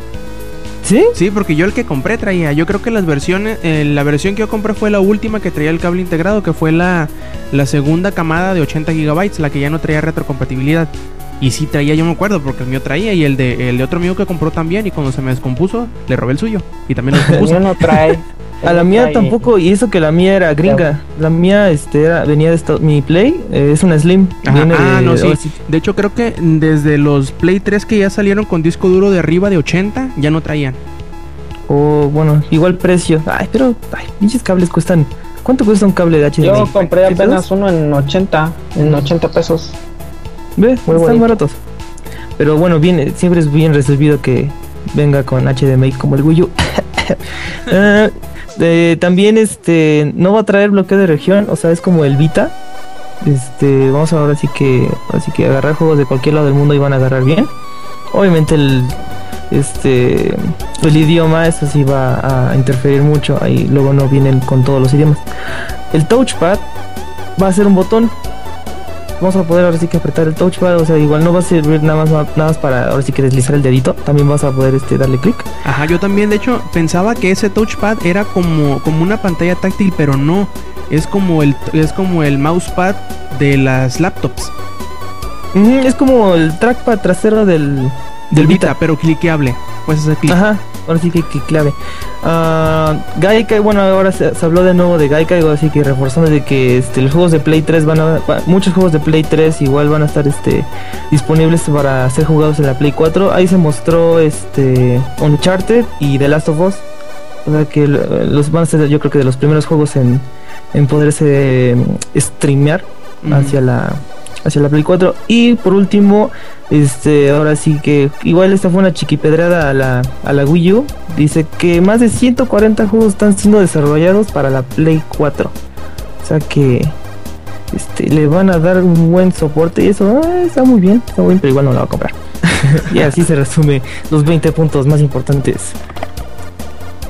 ¿Sí? Sí, porque yo el que compré traía. Yo creo que las versiones, eh, la versión que yo compré fue la última que traía el cable integrado, que fue la, la segunda camada de 80 gigabytes, la que ya no traía retrocompatibilidad. Y sí traía, yo me acuerdo, porque el mío traía y el de, el de otro amigo que compró también. Y cuando se me descompuso, le robé el suyo. Y también lo El mío descompuso. no trae. A la mía tampoco, y eso que la mía era gringa. La mía este, era, venía de esta- mi Play, eh, es una Slim. Ajá, viene ah, de- no, sí. De hecho, creo que desde los Play 3 que ya salieron con disco duro de arriba de 80, ya no traían. O bueno, igual precio. Ay, pero, ay, pinches cables cuestan. ¿Cuánto cuesta un cable de HDMI? Yo compré ¿Qué apenas pesos? uno en 80, en 80 pesos. Ve, Muy están bonito. baratos. Pero bueno, bien, siempre es bien resolvido que venga con HDMI como el Wii U. Ah, eh, también este no va a traer bloqueo de región, o sea, es como el Vita. Este, vamos a ahora sí que así que agarrar juegos de cualquier lado del mundo y van a agarrar bien. Obviamente el este el idioma eso sí va a interferir mucho, ahí luego no vienen con todos los idiomas. El touchpad va a ser un botón vamos a poder ahora sí que apretar el touchpad, o sea, igual no va a servir nada más, nada más para ahora sí que deslizar el dedito, también vas a poder este darle clic. Ajá, yo también, de hecho, pensaba que ese touchpad era como, como una pantalla táctil, pero no. Es como el es como el mousepad de las laptops. Es como el trackpad trasero del, Del Vita, pero cliqueable. Puedes hacer clic. Ajá, ahora sí que, que clave. Ah, Gaikai, bueno, ahora se, se habló de nuevo de Gaikai, ahora sí que reforzando de que este, los juegos de Play 3 van a. va- muchos juegos de Play 3 igual van a estar este, disponibles para ser jugados en la Play 4. Ahí se mostró este Uncharted y The Last of Us. O sea que lo- los van a ser, yo creo que de los primeros juegos en, en poderse mm, streamear hacia la hacia la Play 4 y por último este ahora sí que igual esta fue una chiquipedrada a la, a la Wii U. Dice que más de 140 juegos están siendo desarrollados para la Play 4 o sea que este le van a dar un buen soporte. Y eso ah, está muy bien está muy bien pero igual no la va a comprar. Y así se resume los 20 puntos más importantes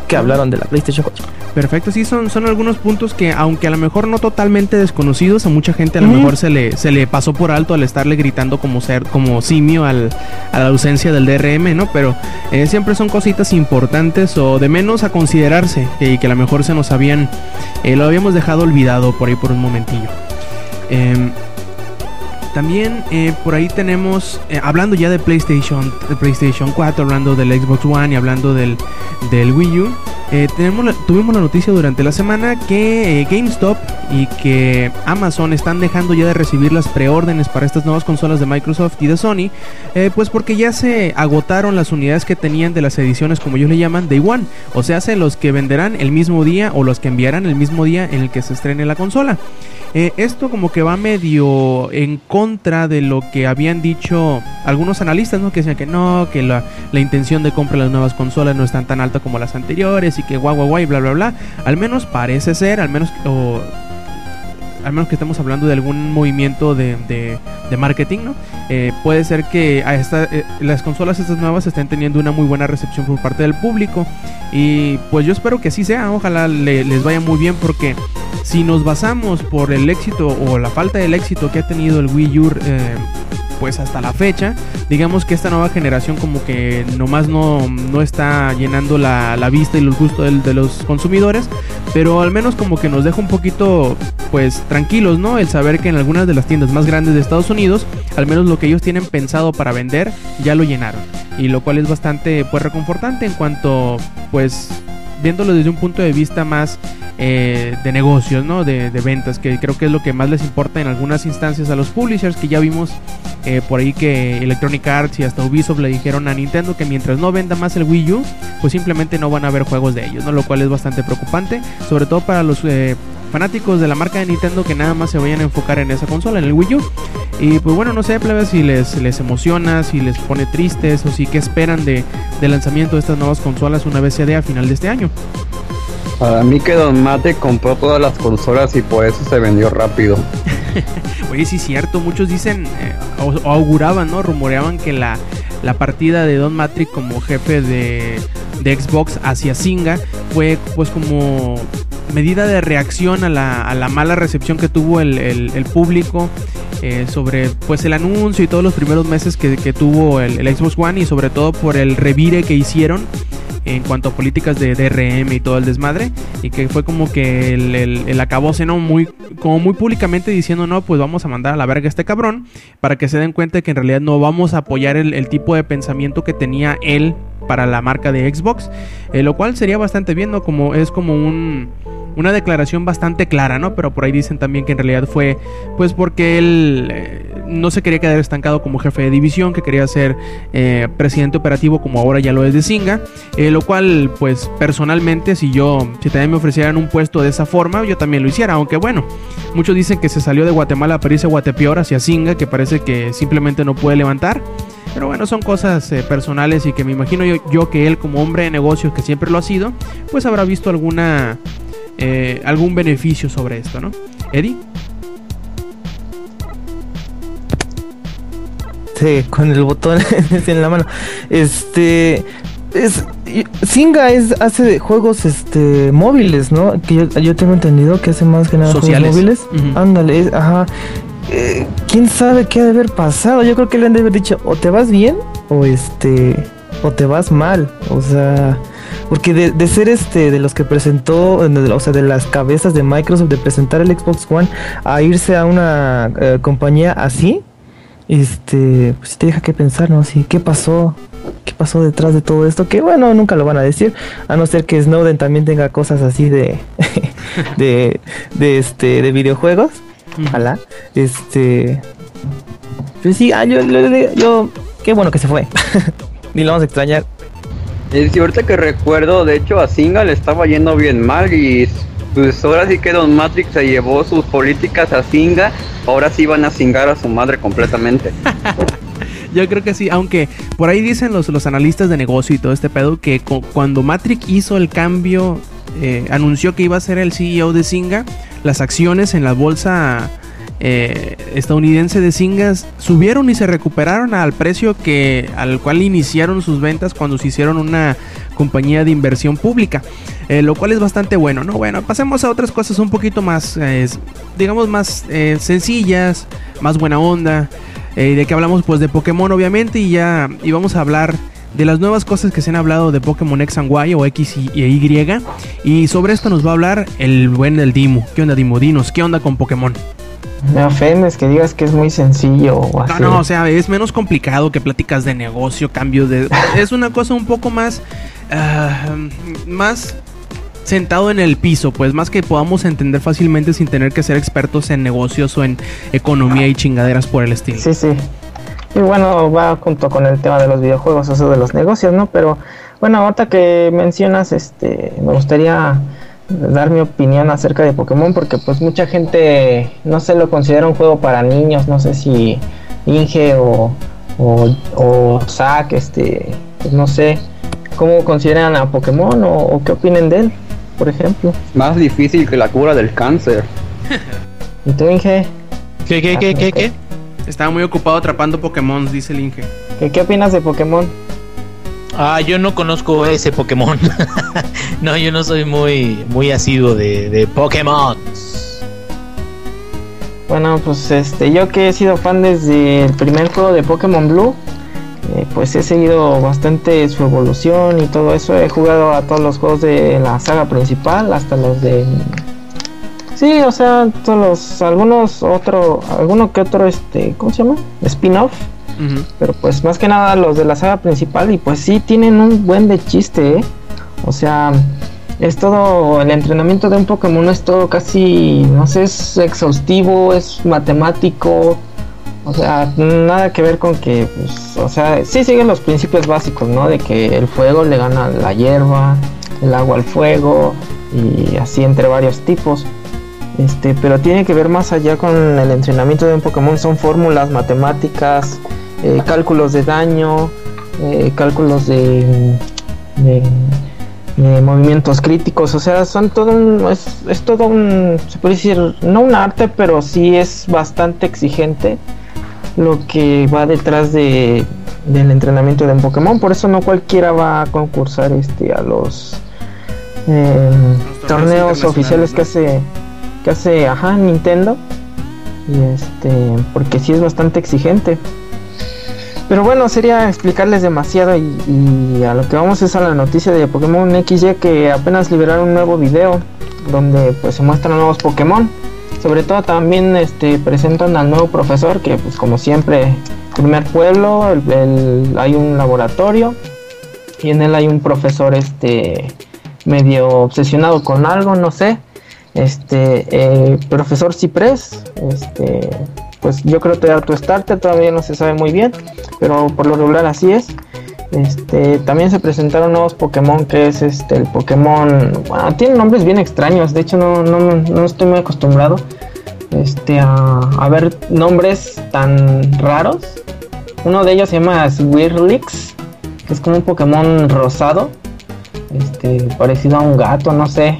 que hablaron de la PlayStation 4 Perfecto, sí, son, son algunos puntos que, aunque a lo mejor no totalmente desconocidos, a mucha gente a lo mejor se le, se le pasó por alto al estarle gritando como ser, como simio al, a la ausencia del DRM, ¿no? Pero eh, siempre son cositas importantes o de menos a considerarse y que a lo mejor se nos habían, eh, lo habíamos dejado olvidado por ahí por un momentillo. También eh, por ahí tenemos, eh, hablando ya de PlayStation, de PlayStation 4, hablando del Xbox One y hablando del, del Wii U, eh, tenemos tuvimos la noticia durante la semana que GameStop y que Amazon están dejando ya de recibir las preórdenes para estas nuevas consolas de Microsoft y de Sony, pues porque ya se agotaron las unidades que tenían de las ediciones, como ellos le llaman, Day One, o sea, se los que venderán el mismo día o los que enviarán el mismo día en el que se estrene la consola. Eh, esto como que va medio en contra de lo que habían dicho algunos analistas, ¿no? Que decían que no, que la, la intención de compra de las nuevas consolas no es tan tan alta como las anteriores y que guau guau guau y bla bla bla. Al menos parece ser, al menos o, al menos que estemos hablando de algún movimiento de, de- marketing, ¿no? Eh, puede ser que a eh, las consolas estas nuevas estén teniendo una muy buena recepción por parte del público y pues yo espero que así sea, ojalá le- les vaya muy bien porque si nos basamos por el éxito o la falta del éxito que ha tenido el Wii U eh, pues hasta la fecha, digamos que esta nueva generación como que nomás no, no está llenando la, la vista y los gustos del- de, los consumidores, pero al menos como que nos deja un poquito pues tranquilos, ¿no? El saber que en algunas de las tiendas más grandes de Estados Unidos, al menos lo que ellos tienen pensado para vender, ya lo llenaron. Y lo cual es bastante pues reconfortante en cuanto pues viéndolo desde un punto de vista más eh, de negocios, ¿no? De, ventas, que creo que es lo que más les importa en algunas instancias a los publishers, que ya vimos eh, por ahí que Electronic Arts y hasta Ubisoft le dijeron a Nintendo que mientras no venda más el Wii U, pues simplemente no van a haber juegos de ellos, ¿no? Lo cual es bastante preocupante, sobre todo para los eh, fanáticos de la marca de Nintendo que nada más se vayan a enfocar en esa consola, en el Wii U. Y pues bueno, no sé, plebes, si les, les emociona, si les pone tristes o si qué esperan de, lanzamiento de estas nuevas consolas una vez se dé a final de este año. Para mí que Don Mate compró todas las consolas y por eso se vendió rápido. Oye, sí es cierto, muchos dicen eh, o, o auguraban, ¿no? Rumoreaban que la, la partida de Don Matrix como jefe de, de Xbox hacia Singa fue pues como medida de reacción a la, a la mala recepción que tuvo el, el- público eh, sobre pues el anuncio y todos los primeros meses que, que tuvo el, el Xbox One y sobre todo por el revire que hicieron en cuanto a políticas de DRM y todo el desmadre y que fue como que el, el, el. Muy, como muy públicamente diciendo, no, pues vamos a mandar a la verga a este cabrón para que se den cuenta que en realidad no vamos a apoyar el tipo de pensamiento que tenía él para la marca de Xbox, eh, lo cual sería bastante bien, ¿no? Como es como un una declaración bastante clara, ¿no? Pero por ahí dicen también que en realidad fue pues porque él eh, no se quería quedar estancado como jefe de división, que quería ser eh, presidente operativo como ahora ya lo es de Singa, eh, lo cual pues personalmente si yo, si también me ofrecieran un puesto de esa forma, yo también lo hiciera, aunque bueno, muchos dicen que se salió de Guatemala para irse a Guatepeor hacia Singa, que parece que simplemente no puede levantar. Pero bueno, son cosas eh, personales y que me imagino yo, yo que él como hombre de negocios que siempre lo ha sido, pues habrá visto alguna eh, algún beneficio sobre esto, ¿no? Eddie. Sí, con el botón en la mano. Este es Singa es hace juegos este móviles, ¿no? Que yo, yo tengo entendido que hace más que nada Sociales. juegos móviles. Ándale, ajá. Eh, quién sabe qué ha de haber pasado. Yo creo que le han de haber dicho o te vas bien o este o te vas mal. O sea, porque de, ser este de los que presentó, o sea, de las cabezas de Microsoft de presentar el Xbox One a irse a una eh, compañía así, este, pues te deja que pensar, ¿no? Sí, ¿qué pasó? ¿Qué pasó detrás de todo esto? Que bueno, nunca lo van a decir, a no ser que Snowden también tenga cosas así de de de este de videojuegos. Ojalá. Este pues sí, ah, yo, yo, yo- qué bueno que se fue. Ni lo vamos a extrañar. Si ahorita que recuerdo, de hecho a Singa le estaba yendo bien mal y pues ahora sí que Don Matrix se llevó sus políticas a Singa, ahora sí van a singar a su madre completamente. Yo creo que sí, aunque por ahí dicen los, los analistas de negocio y todo este pedo que cu- cuando Matrix hizo el cambio, eh, anunció que iba a ser el CEO de Singa, las acciones en la bolsa eh, estadounidense de Singas subieron y se recuperaron al precio que al cual iniciaron sus ventas cuando se hicieron una compañía de inversión pública, eh, lo cual es bastante bueno, ¿no? Bueno, pasemos a otras cosas un poquito más, digamos, más sencillas, más buena onda. De que hablamos pues de Pokémon obviamente y ya y vamos a hablar de las nuevas cosas que se han hablado de Pokémon X and Y o X y, y Y sobre esto nos va a hablar el buen del Dimo. ¿Qué onda Dimo? Dinos, ¿qué onda con Pokémon? Me ofendes que digas que es muy sencillo o así. No, no, o sea, es menos complicado que pláticas de negocio, cambios de... es una cosa un poco más... ah, más sentado en el piso, pues más que podamos entender fácilmente sin tener que ser expertos en negocios o en economía y chingaderas por el estilo. Sí, sí. Y bueno, va junto con el tema de los videojuegos, eso de los negocios, ¿no? Pero bueno, ahorita que mencionas, este, me gustaría dar mi opinión acerca de Pokémon porque pues mucha gente no se lo considera un juego para niños, no sé si Inge o, o, o Zack, este, pues no sé, cómo consideran a Pokémon o, o qué opinen de él, por ejemplo. Más difícil que la cura del cáncer. ¿Y tú, Inge? ¿Qué, qué, qué, qué, qué? Estaba muy ocupado atrapando Pokémon, dice el Inge. ¿Qué, qué opinas de Pokémon? Ah, yo no conozco ese Pokémon. no, yo no soy muy, muy asiduo de, de Pokémon. Bueno, pues este, yo que he sido fan desde el primer juego de Pokémon Blue, eh, pues he seguido bastante su evolución y todo eso. He jugado a todos los juegos de la saga principal, hasta los de. Sí, o sea, todos los. Algunos otro. Alguno que otro, este. ¿Cómo se llama? Spin-off. Pero pues más que nada los de la saga principal. Y pues sí, tienen un buen de chiste, ¿eh? O sea, es todo. El entrenamiento de un Pokémon es todo casi. No sé, es exhaustivo, es matemático. O sea, nada que ver con que, pues, o sea, sí siguen los principios básicos, ¿no? De que el fuego le gana la hierba, el agua al fuego y así entre varios tipos. Este, pero tiene que ver más allá con el entrenamiento de un Pokémon, son fórmulas, matemáticas, eh, cálculos de daño, eh, cálculos de, de, de movimientos críticos, o sea, son todo un, es, es todo un, se puede decir, no un arte, pero sí es bastante exigente lo que va detrás de, del entrenamiento de un Pokémon. Por eso no cualquiera va a concursar este a los eh, torneos oficiales que hace que hace ajá, Nintendo. Y este, porque sí es bastante exigente. Pero bueno, sería explicarles demasiado y, a lo que vamos es a la noticia de Pokémon XY que apenas liberaron un nuevo video donde pues se muestran nuevos Pokémon. Sobre todo también este, presentan al nuevo profesor que pues como siempre, primer pueblo, el- hay un laboratorio y en él hay un profesor este medio obsesionado con algo, no sé. Este eh, profesor Ciprés, este pues yo creo que tu starter todavía no se sabe muy bien, pero por lo regular así es. Este, también se presentaron nuevos Pokémon que es este el Pokémon, bueno, tienen nombres bien extraños, de hecho no, no, no estoy muy acostumbrado este, a, ver nombres tan raros. Uno de ellos se llama Swirlix, que es como un Pokémon rosado, este, parecido a un gato, no sé.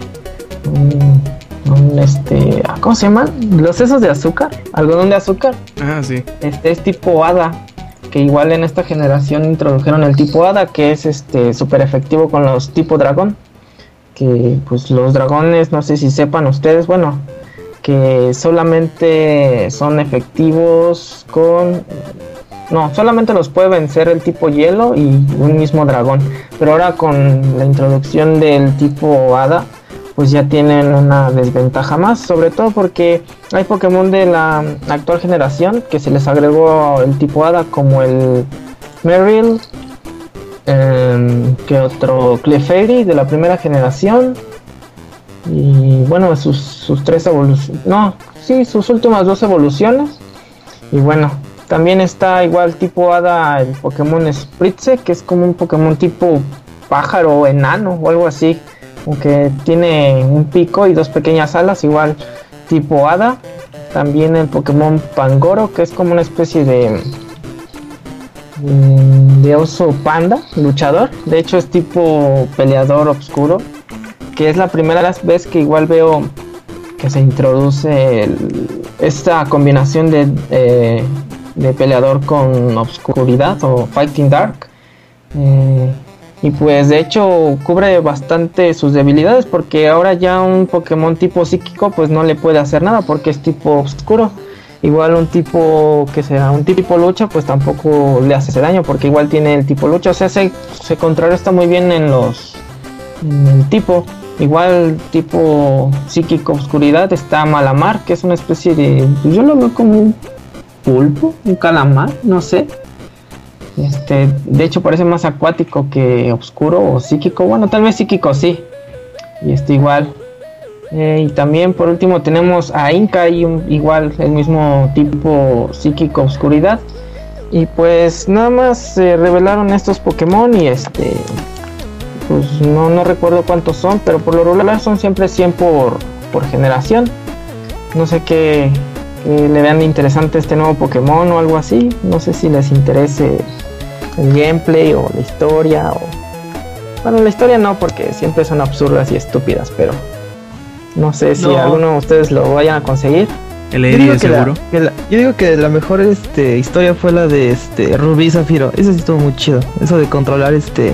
Un, este, ¿cómo se llaman? Los sesos de azúcar, algodón de azúcar. Ah, sí. Este es tipo hada, que igual en esta generación introdujeron el tipo hada, que es este súper efectivo con los tipo dragón. Que pues los dragones, no sé si sepan ustedes, bueno, que solamente son efectivos con... No, solamente los puede vencer el tipo hielo y un mismo dragón. Pero ahora con la introducción del tipo hada, pues ya tienen una desventaja más, sobre todo porque hay Pokémon de la actual generación que se les agregó el tipo hada como el Meryl, em, que otro Clefairy de la primera generación. Y bueno sus, sus tres evoluciones, no, sí, sus últimas dos evoluciones. Y bueno, también está igual tipo hada el Pokémon Spritze, que es como un Pokémon tipo pájaro enano o algo así, aunque tiene un pico y dos pequeñas alas, igual tipo hada. También el Pokémon Pangoro, que es como una especie de mm, de oso panda, luchador. De hecho es tipo peleador oscuro, que es la primera vez que igual veo que se introduce esta combinación de, de peleador con obscuridad o fighting dark. Eh, y pues de hecho cubre bastante sus debilidades porque ahora ya un Pokémon tipo psíquico pues no le puede hacer nada porque es tipo oscuro. Igual un tipo que sea un tipo lucha pues tampoco le hace ese daño porque igual tiene el tipo lucha. O sea, se, contrarresta muy bien en los en tipo. Igual tipo psíquico oscuridad está Malamar, que es una especie de... Yo lo veo como un pulpo, un calamar, no sé. Este, de hecho parece más acuático que oscuro o psíquico. Bueno, tal vez psíquico sí. Y este igual. Eh, y también por último tenemos a Inca y un- igual el mismo tipo psíquico oscuridad. Y pues nada más se revelaron estos Pokémon y este pues no, no recuerdo cuántos son, pero por lo regular son siempre 100 por, por generación. No sé qué, qué le vean interesante este nuevo Pokémon o algo así. No sé si les interese el gameplay o la historia o... Bueno, la historia no, porque siempre son absurdas y estúpidas, pero... No sé si No. alguno de ustedes lo vayan a conseguir. El Yo digo, que la, seguro. que la- yo digo que la mejor este, historia fue la de este Rubí y Zafiro. Eso sí estuvo muy chido. Eso de controlar este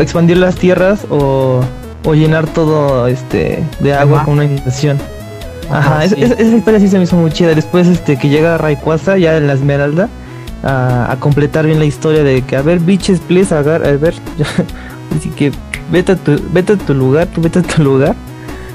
expandir las tierras o, o llenar todo este de agua Ajá. con una inundación. Ajá, es- sí. es- esa historia sí se me hizo muy chida. Después este que llega Rayquaza ya en la Esmeralda a, a completar bien la historia de que a ver biches please agar, a ver así que vete a tu, vete a tu lugar, tú vete a tu lugar.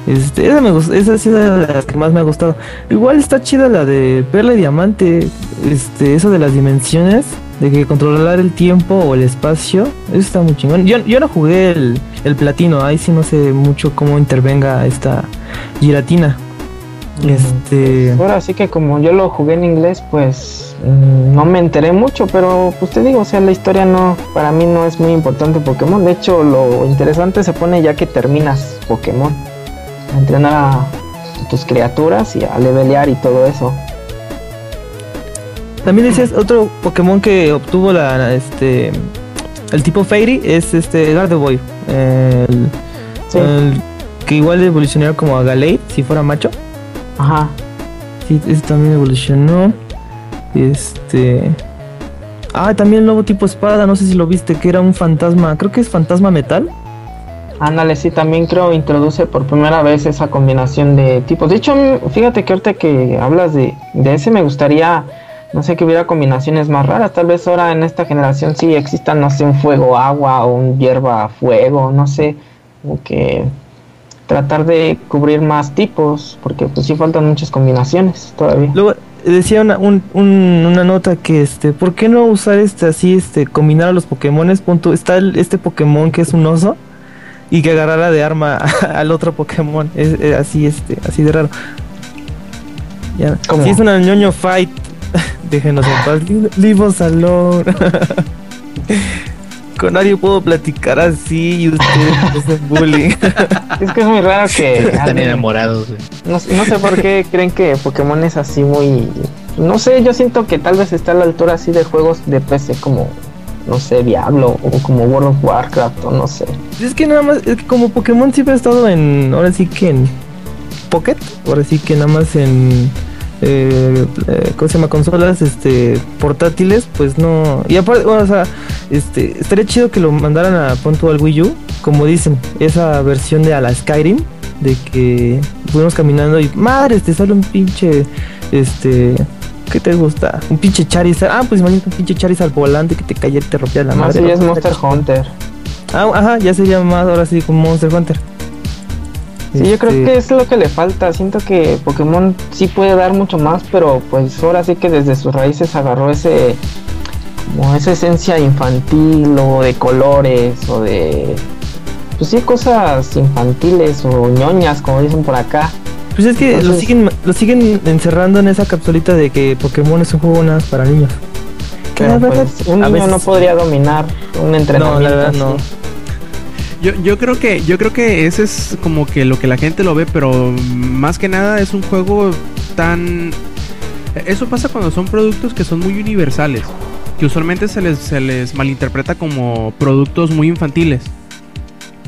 Este, esa me gustó, esa es de las que más me ha gustado. Igual está chida la de Perla y Diamante, este, eso de las dimensiones, de que controlar el tiempo o el espacio, eso está muy chingón. Yo, yo no jugué el, el platino, ahí sí no sé mucho cómo intervenga esta giratina. Este. Ahora sí que como yo lo jugué en inglés, pues no me enteré mucho, pero pues te digo, o sea, la historia no, para mí no es muy importante Pokémon. De hecho, lo interesante se pone ya que terminas Pokémon. A entrenar a tus criaturas y a levelear y todo eso. También decías otro Pokémon que obtuvo la este el tipo Fairy es este Gardevoir. El, Sí. el que igual evolucionaría como a Galate si fuera macho. Ajá. Sí, ese también evolucionó. Este. Ah, también el nuevo tipo espada, no sé si lo viste, que era un fantasma, creo que es fantasma metal. Ándale, sí, también creo introduce por primera vez esa combinación de tipos. De hecho, fíjate que ahorita que hablas de, de ese, me gustaría, no sé, que hubiera combinaciones más raras. Tal vez ahora en esta generación sí existan, no sé, un fuego-agua o un hierba-fuego, no sé, como que tratar de cubrir más tipos, porque pues sí faltan muchas combinaciones todavía. Luego decía una, un- un- una nota que este, ¿por qué no usar este así, este, combinar a los Pokémones? Punto, está el- este Pokémon que es un oso y que agarrara de arma al otro Pokémon, es, es así, este, así de raro. Ya, si es una ñoño fight, déjenos en paz, leave- leave us alone. Con nadie puedo platicar así y ustedes hacen bullying. Es que es muy raro que... Están enamorados. güey. No, no sé por qué creen que Pokémon es así muy... No sé, yo siento que tal vez está a la altura así de juegos de PC como, no sé, Diablo o como World of Warcraft o no sé. Es que nada más, es que como Pokémon siempre ha estado en, ahora sí que en Pocket, ahora sí que nada más en, eh, eh, ¿cómo se llama? Consolas, este, portátiles, pues no. Y aparte, bueno, o sea, este, estaría chido que lo mandaran a punto al Wii U, como dicen, esa versión de a la Skyrim, de que fuimos caminando y madre, te sale un pinche, este. ¿Qué te gusta? Un pinche Charizard. Ah, pues imagínate un pinche Charizard volante que te cayera y te rompía la No, madre. es Monster Hunter. Ah, ajá, ya se llama más ahora sí como Monster Hunter. Sí, yo creo Este, que es lo que le falta. Siento que Pokémon sí puede dar mucho más, pero pues ahora sí que desde sus raíces agarró ese como esa esencia infantil o de colores o de pues sí cosas infantiles o ñoñas como dicen por acá. Pues es que lo siguen, lo siguen encerrando en esa capsulita de que Pokémon es un juego nada más para niños. Que Pero la pues un niño veces- no podría dominar un No, entrenamiento. la verdad así. no. Yo, yo creo que yo creo que ese es como que lo que la gente lo ve, pero más que nada es un juego tan eso pasa cuando son productos que son muy universales, que usualmente se les, se les malinterpreta como productos muy infantiles.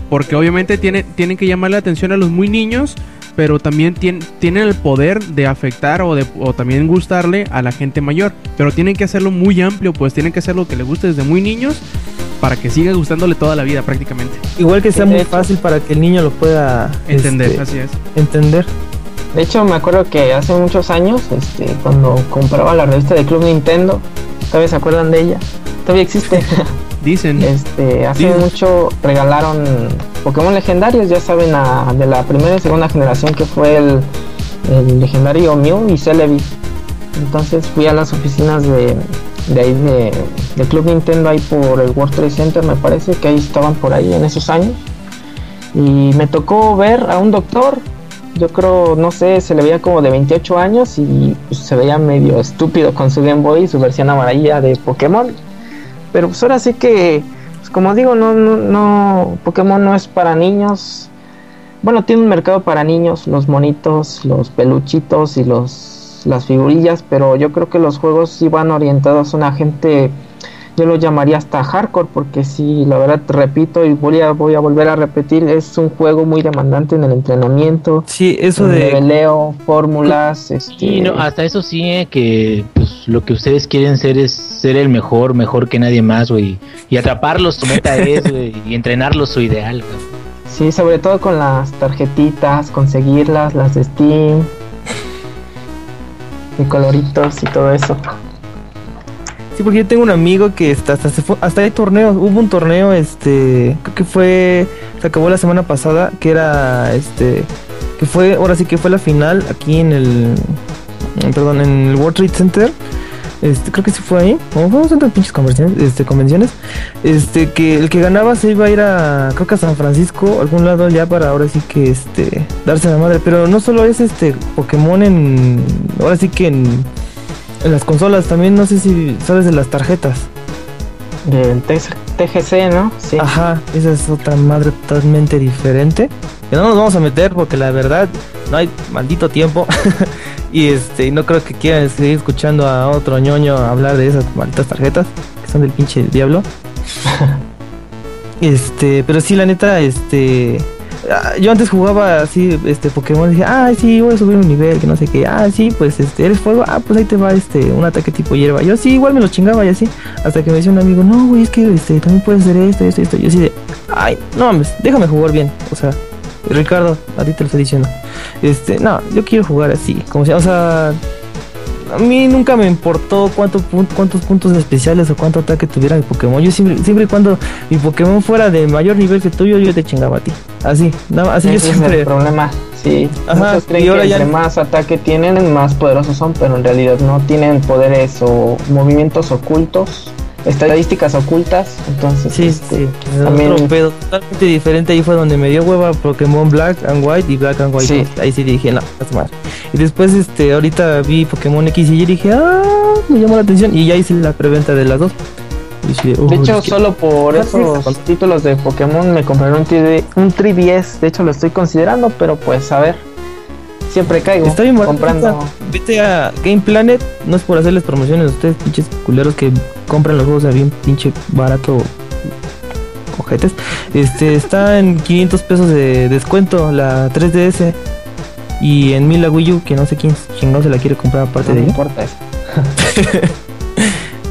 Porque obviamente tiene, tienen que llamar la atención a los muy niños, pero también tien- tienen el poder de afectar o, de, o también gustarle a la gente mayor. Pero tienen que hacerlo muy amplio, pues tienen que hacer lo que les guste desde muy niños para que siga gustándole toda la vida prácticamente. Igual que sea muy fácil para que el niño lo pueda Entender, este, así es. entender. De hecho, me acuerdo que hace muchos años, este, cuando compraba la revista de Club Nintendo, todavía se acuerdan de ella, todavía existe. Dicen. Este, hace mucho regalaron Pokémon legendarios, ya saben, a- de la primera y segunda generación que fue el, el legendario Mew y Celebi. Entonces fui a las oficinas de, de ahí de, de Club Nintendo ahí por el World Trade Center, me parece que ahí estaban por ahí en esos años. Y me tocó ver a un doctor, yo creo, no sé, se le veía como de 28 años y pues, se veía medio estúpido con su Game Boy y su versión amarilla de Pokémon. Pero pues ahora sí que, pues como digo, no, no, no, Pokémon no es para niños. Bueno, tiene un mercado para niños, los monitos, los peluchitos y los las figurillas, pero yo creo que los juegos sí van orientados a una gente, yo lo llamaría hasta hardcore, porque sí, la verdad, repito y voy a, voy a volver a repetir, es un juego muy demandante en el entrenamiento, Sí, eso de leveleo, fórmulas, este, Y no, hasta eso sí, eh, que pues lo que ustedes quieren ser es ser el mejor, mejor que nadie más, güey. Y atraparlos su meta es, güey. Y entrenarlos su ideal. Sí, sobre todo con las tarjetitas, conseguirlas, las de Steam. Y coloritos y todo eso. Sí, porque yo tengo un amigo que está, hasta, se fue- hasta hay torneos. Hubo un torneo, este, creo que fue, se acabó la semana pasada, que era, este, que fue, ahora sí que fue la final aquí en el, perdón, en el World Trade Center. Este, creo que sí fue ahí, o un centro de pinches convenciones, este, convenciones, este, que el que ganaba se iba a ir a, creo que a San Francisco, a algún lado ya para ahora sí que, este, darse la madre, pero no solo es este Pokémon en, ahora sí que en, en las consolas también, no sé si sabes de las tarjetas. Del TGC, ¿no? Sí. Ajá, esa es otra madre totalmente diferente. Que no nos vamos a meter porque la verdad no hay maldito tiempo. y este, no creo que quieran seguir escuchando a otro ñoño hablar de esas malditas tarjetas que son del pinche diablo. este, pero sí, la neta, este. ah, Yo antes jugaba así, este Pokémon, dije, ah, sí, voy a subir un nivel, que no sé qué, ah, sí, pues este, eres fuego, ah, pues ahí te va este, un ataque tipo hierba. Yo sí, igual me lo chingaba y así, hasta que me decía un amigo, no, güey, es que este, también puedes hacer esto, esto, esto. Yo así de, ay, no mames, déjame jugar bien, o sea, Ricardo, a ti te lo estoy diciendo. Este, no, yo quiero jugar así, como sea, o sea, a mí nunca me importó cuánto cuántos puntos especiales o cuánto ataque tuviera mi Pokémon. Yo siempre, siempre y cuando mi Pokémon fuera de mayor nivel que tuyo, yo te chingaba a ti. Así, nada más, así yo Ese es siempre. el problema. Sí, Ajá, muchos creen y ahora que ya- entre más ataque tienen, más poderosos son, pero en realidad no tienen poderes o movimientos ocultos, estadísticas ocultas. Entonces, Sí, este, sí, es también- otro pedo totalmente diferente. Ahí fue donde me dio hueva Pokémon Black and White y Black and White. Sí. Ahí sí dije, no, su madre. Y después, este, ahorita vi Pokémon X y yo dije, ah, me llamó la atención. Y ya hice la preventa de las dos. Y dije, De "Oh, hecho, es que- solo por esos títulos de Pokémon me compré un, 3D un 3DS. De hecho, lo estoy considerando, pero pues a ver. Siempre caigo Está bien comprando. Vete a Game Planet, no es por hacerles promociones a ustedes, pinches culeros que compran los juegos a bien pinche barato. Cojetes. Este está en 500 pesos de descuento la 3DS. Y en 1000 la Wii U, que no sé quién chingón se la quiere comprar aparte No de ella. importa eso.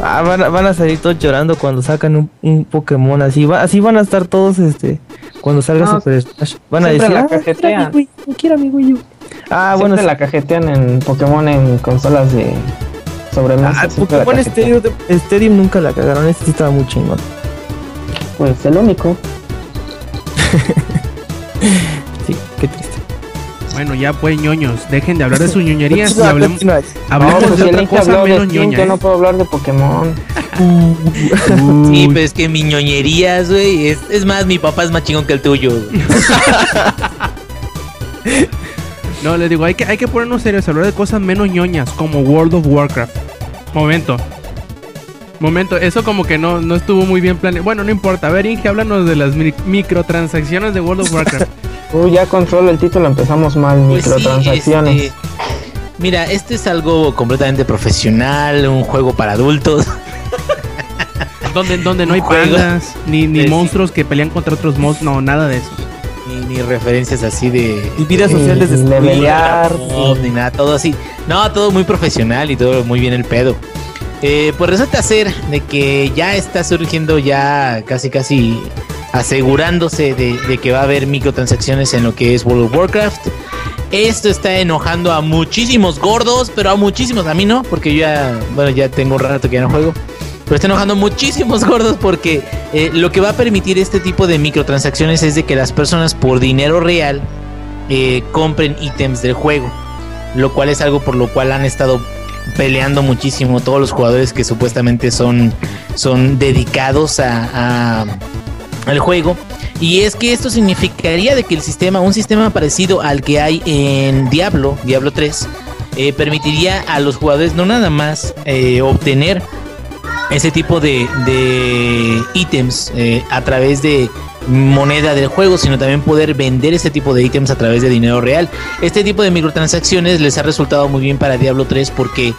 Ah, van, a- van a salir todos llorando cuando sacan un, un Pokémon así. Va, así van a estar todos este cuando salga No, Super Smash. Van a decir, la ah, quiero mi Wii, U, quiero mi Wii U". Ah, bueno, Siempre la cajetean en Pokémon en consolas de sobremesa. Ah, Pokémon. Stadium, Stadium nunca la cagaron, este sí estaba muy chingón. Pues el único. Sí, qué triste. Bueno, ya pues ñoños, dejen de hablar de sus ñoñerías y hablemos, hablemos No, pues, de otra cosa de menos ñoña. Yo ¿eh? no puedo hablar de Pokémon. Sí, pero es que mi ñoñerías, güey. Es, es más, mi papá es más chingón que el tuyo. No, les digo, hay que, hay que ponernos serios, hablar de cosas menos ñoñas, como World of Warcraft. Momento. Momento, eso como que no, no estuvo muy bien planeado. Bueno, no importa. A ver, Inge, háblanos de las mi- microtransacciones de World of Warcraft. Uy, ya con solo el título empezamos mal. Pues sí, microtransacciones. este, mira, este es algo completamente profesional, un juego para adultos. donde, donde no hay pandas, ni, ni monstruos que pelean contra otros monstruos. No, nada de eso. Ni, ni referencias así de. Y vidas Sí, sociales de levelear. No, ni nada, todo así. No, todo muy profesional y todo muy bien el pedo. Eh, pues resulta ser de que ya está surgiendo ya casi casi asegurándose de, de que va a haber microtransacciones en lo que es World of Warcraft. Esto está enojando a muchísimos gordos, pero a muchísimos, a mí no, porque yo ya, bueno, ya tengo un rato que ya no juego. Pero está enojando muchísimos gordos porque eh, lo que va a permitir este tipo de microtransacciones es de que las personas por dinero real eh, compren ítems del juego. Lo cual es algo por lo cual han estado peleando muchísimo todos los jugadores que supuestamente son, son dedicados a, al juego. Y es que esto significaría de que el sistema, un sistema parecido al que hay en Diablo, Diablo 3, eh, permitiría a los jugadores no nada más obtener ese tipo de, de ítems eh, a través de moneda del juego, sino también poder vender ese tipo de ítems a través de dinero real. Este tipo de microtransacciones les ha resultado muy bien para Diablo 3 porque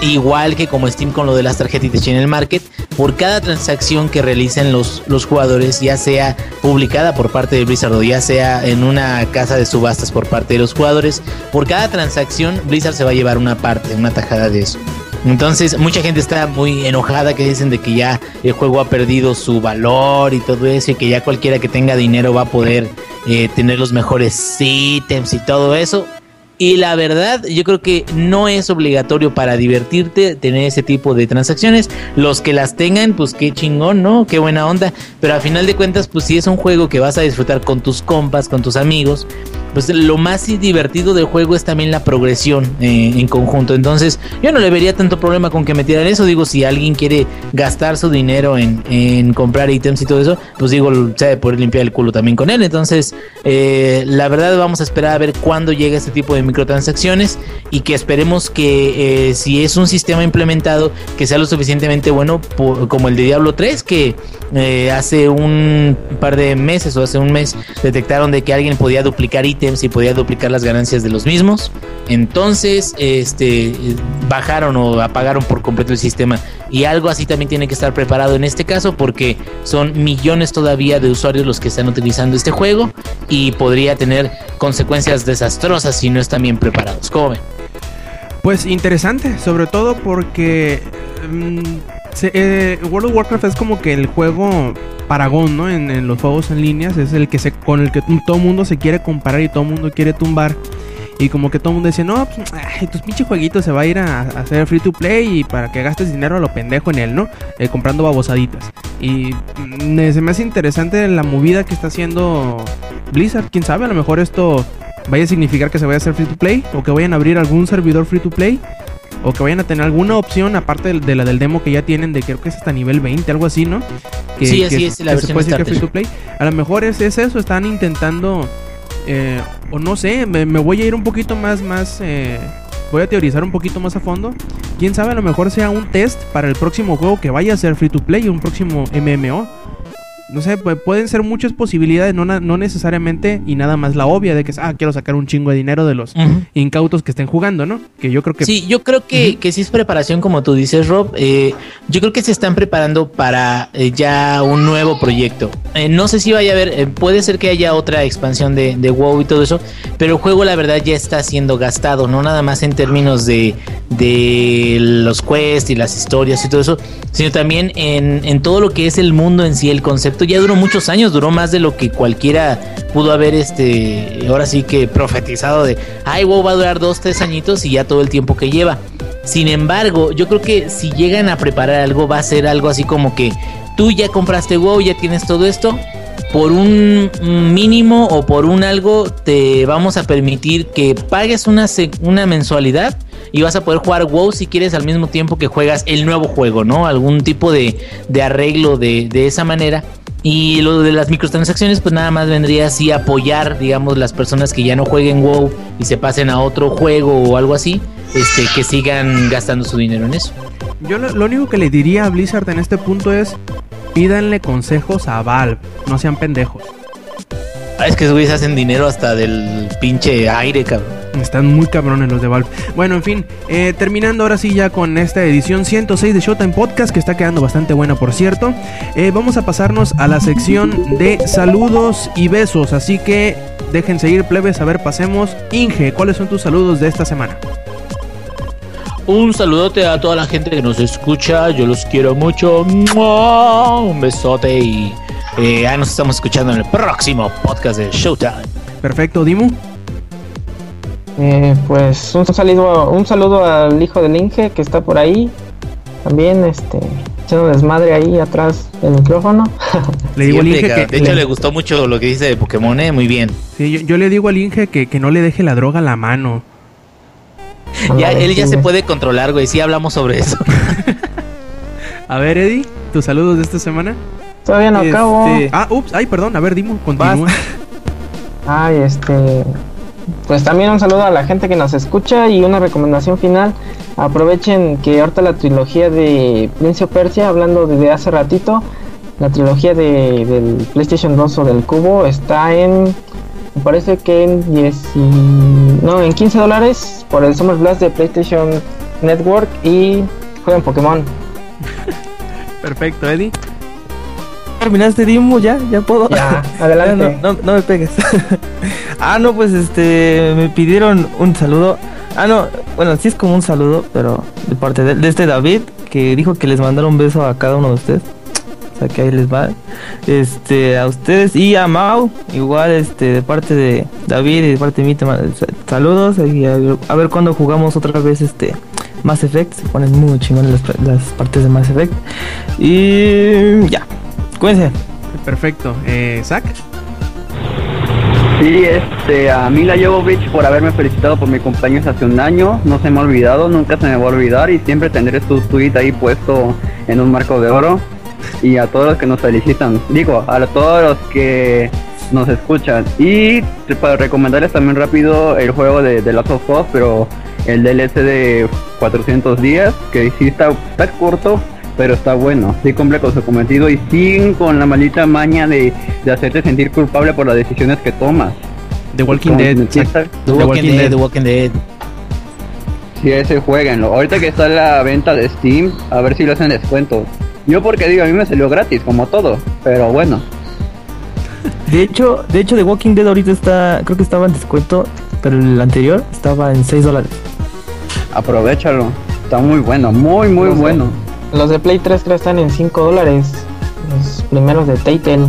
igual que como Steam con lo de las tarjetitas en el market, por cada transacción que realicen los, los jugadores, ya sea publicada por parte de Blizzard o ya sea en una casa de subastas por parte de los jugadores, por cada transacción Blizzard se va a llevar una parte, una tajada de eso. Entonces, mucha gente está muy enojada que dicen de que ya el juego ha perdido su valor y todo eso, y que ya cualquiera que tenga dinero va a poder eh, tener los mejores ítems y todo eso. Y la verdad, yo creo que no es obligatorio para divertirte tener ese tipo de transacciones. Los que las tengan, pues qué chingón, ¿no? Qué buena onda. Pero a final de cuentas, pues si es un juego que vas a disfrutar con tus compas, con tus amigos, pues lo más divertido del juego es también la progresión eh, en conjunto. Entonces, yo no le vería tanto problema con que metieran eso. Digo, si alguien quiere gastar su dinero en, en comprar ítems y todo eso, pues digo, se debe poder limpiar el culo también con él. Entonces, eh, la verdad, vamos a esperar a ver cuándo llega este tipo de microtransacciones y que esperemos que eh, si es un sistema implementado que sea lo suficientemente bueno como el de Diablo 3 que hace un par de meses o hace un mes detectaron de que alguien podía duplicar ítems y podía duplicar las ganancias de los mismos entonces este bajaron o apagaron por completo el sistema y algo así también tiene que estar preparado en este caso porque son millones todavía de usuarios los que están utilizando este juego y podría tener consecuencias desastrosas si no están bien preparados. ¿Cómo ven? Pues interesante, sobre todo porque mm, eh, World of Warcraft es como que el juego paragón, ¿no? En, en los juegos en líneas es el que se con el que todo mundo se quiere comparar y todo mundo quiere tumbar. Y como que todo el mundo dice, no, pues, ay, tus pinche jueguitos se va a ir a, a hacer free to play y para que gastes dinero a lo pendejo en él, ¿no? Eh, comprando babosaditas. Y mm, se me hace interesante la movida que está haciendo Blizzard. Quién sabe, a lo mejor esto vaya a significar que se vaya a hacer free to play o que vayan a abrir algún servidor free to play o que vayan a tener alguna opción aparte de, de la del demo que ya tienen de creo que es hasta nivel 20, algo así, ¿no? Que, Sí, así que- es, la que se versión puede decir que free to play. A lo mejor es, es eso, están intentando eh, o no sé, me, me voy a ir un poquito más más eh, voy a teorizar un poquito más a fondo. Quién sabe, a lo mejor sea un test para el próximo juego que vaya a ser free to play, un próximo MMO. No sé, pu- pueden ser muchas posibilidades, no, no necesariamente y nada más la obvia de que ah, quiero sacar un chingo de dinero de los incautos que estén jugando, ¿no? Que yo creo que Sí, yo creo que, que sí es preparación, como tú dices, Rob. Eh, yo creo que se están preparando para eh, ya un nuevo proyecto. Eh, no sé si vaya a haber, puede ser que haya otra expansión de, de WoW y todo eso, pero el juego, la verdad, ya está siendo gastado, no nada más en términos de, de los quests y las historias y todo eso, sino también en, en todo lo que es el mundo en sí, el concepto. Ya duró muchos años, duró más de lo que cualquiera pudo haber, este, ahora sí que profetizado de, ay, WoW va a durar dos, tres añitos y ya todo el tiempo que lleva. Sin embargo, yo creo que si llegan a preparar algo, va a ser algo así como que tú ya compraste WoW, ya tienes todo esto. Por un mínimo o por un algo, te vamos a permitir que pagues una, una mensualidad y vas a poder jugar WoW si quieres al mismo tiempo que juegas el nuevo juego, ¿no? Algún tipo de, de arreglo de, de esa manera. Y lo de las microtransacciones, pues nada más vendría así apoyar, digamos, las personas que ya no jueguen WoW y se pasen a otro juego o algo así, este, que sigan gastando su dinero en eso. Yo lo, lo único que le diría a Blizzard en este punto es pídanle consejos a Valve, no sean pendejos. Ah, es que esos güeyes hacen dinero hasta del pinche aire, cabrón. Están muy cabrones los de Valve. Bueno, en fin, eh, terminando ahora sí ya con esta edición 106 de Showtime Podcast, que está quedando bastante buena, por cierto. eh, vamos a pasarnos a la sección de saludos y besos. Así que déjense ir, plebes. A ver, pasemos. Inge, ¿cuáles son tus saludos de esta semana? Un saludote a toda la gente que nos escucha. Yo los quiero mucho. ¡Mua! Un besote y eh, ya nos estamos escuchando en el próximo podcast de Showtime. Perfecto, Dimu. Eh, pues un saludo, un saludo al hijo del Inge que está por ahí. También este echando desmadre ahí atrás del micrófono. Le digo al Siempre, Inge que. de hecho, le gustó mucho lo que dice de Pokémon, ¿eh? Muy bien. sí, yo, yo le digo al Inge que, que no le deje la droga a la mano. Ya, él ya sí, se puede controlar, güey. Sí hablamos sobre eso. A ver, Eddie, tus saludos de esta semana. Todavía no acabo. Este, Ah, ups, ay, perdón. A ver, Dimu, continúa. Ay, este. Pues también un saludo a la gente que nos escucha y una recomendación final. Aprovechen que ahorita la trilogía de Prince of Persia, hablando desde hace ratito, la trilogía de, del PlayStation 2 o del Cubo está en. Me parece que en 10 y- no, en 15 dólares por el Summer Blast de PlayStation Network y jueguen Pokémon. Perfecto, Eddie. ¿Terminaste, Dimo? ¿Ya? ¿Ya puedo? Ya, Ya, adelante. no, no, no me pegues. ah, no, pues este, me pidieron un saludo. Ah, no, bueno, sí es como un saludo, pero de parte de, este David, que dijo que les mandara un beso a cada uno de ustedes. sea que ahí les va. Este, a ustedes y a Mau, igual este, de parte de David y de parte de mí, te saludos. Y a, ver- a ver cuándo jugamos otra vez este Mass Effect. Se ponen muy chingones las, las partes de Mass Effect. Y ya, cuídense. Perfecto. Eh, Zach. Sí, este, a Mila Jovovich por haberme felicitado por mi cumpleaños hace un año, no se me ha olvidado, nunca se me va a olvidar y siempre tendré su tweet ahí puesto en un marco de oro. Y a todos los que nos felicitan, digo, a todos los que nos escuchan. Y para recomendarles también rápido el juego de The Last of Us, pero el DLC de 400 días, que sí está, está corto, pero está bueno, sí cumple con su cometido y sin con la maldita maña de, de hacerte sentir culpable por las decisiones que tomas. The Walking Dead. sienta- The Walking, Dead, The Walking Dead. Sí, ese jueguenlo. Ahorita que está la venta de Steam, a ver si lo hacen descuento. Yo porque digo, a mí me salió gratis, como todo, pero bueno. De hecho, de hecho, The Walking Dead ahorita está, creo que estaba en descuento, pero el anterior estaba en 6 dólares. Aprovechalo. Está muy bueno, muy muy No sé. bueno. Los de Play 3 creo están en 5 dólares. Los primeros de Telltale.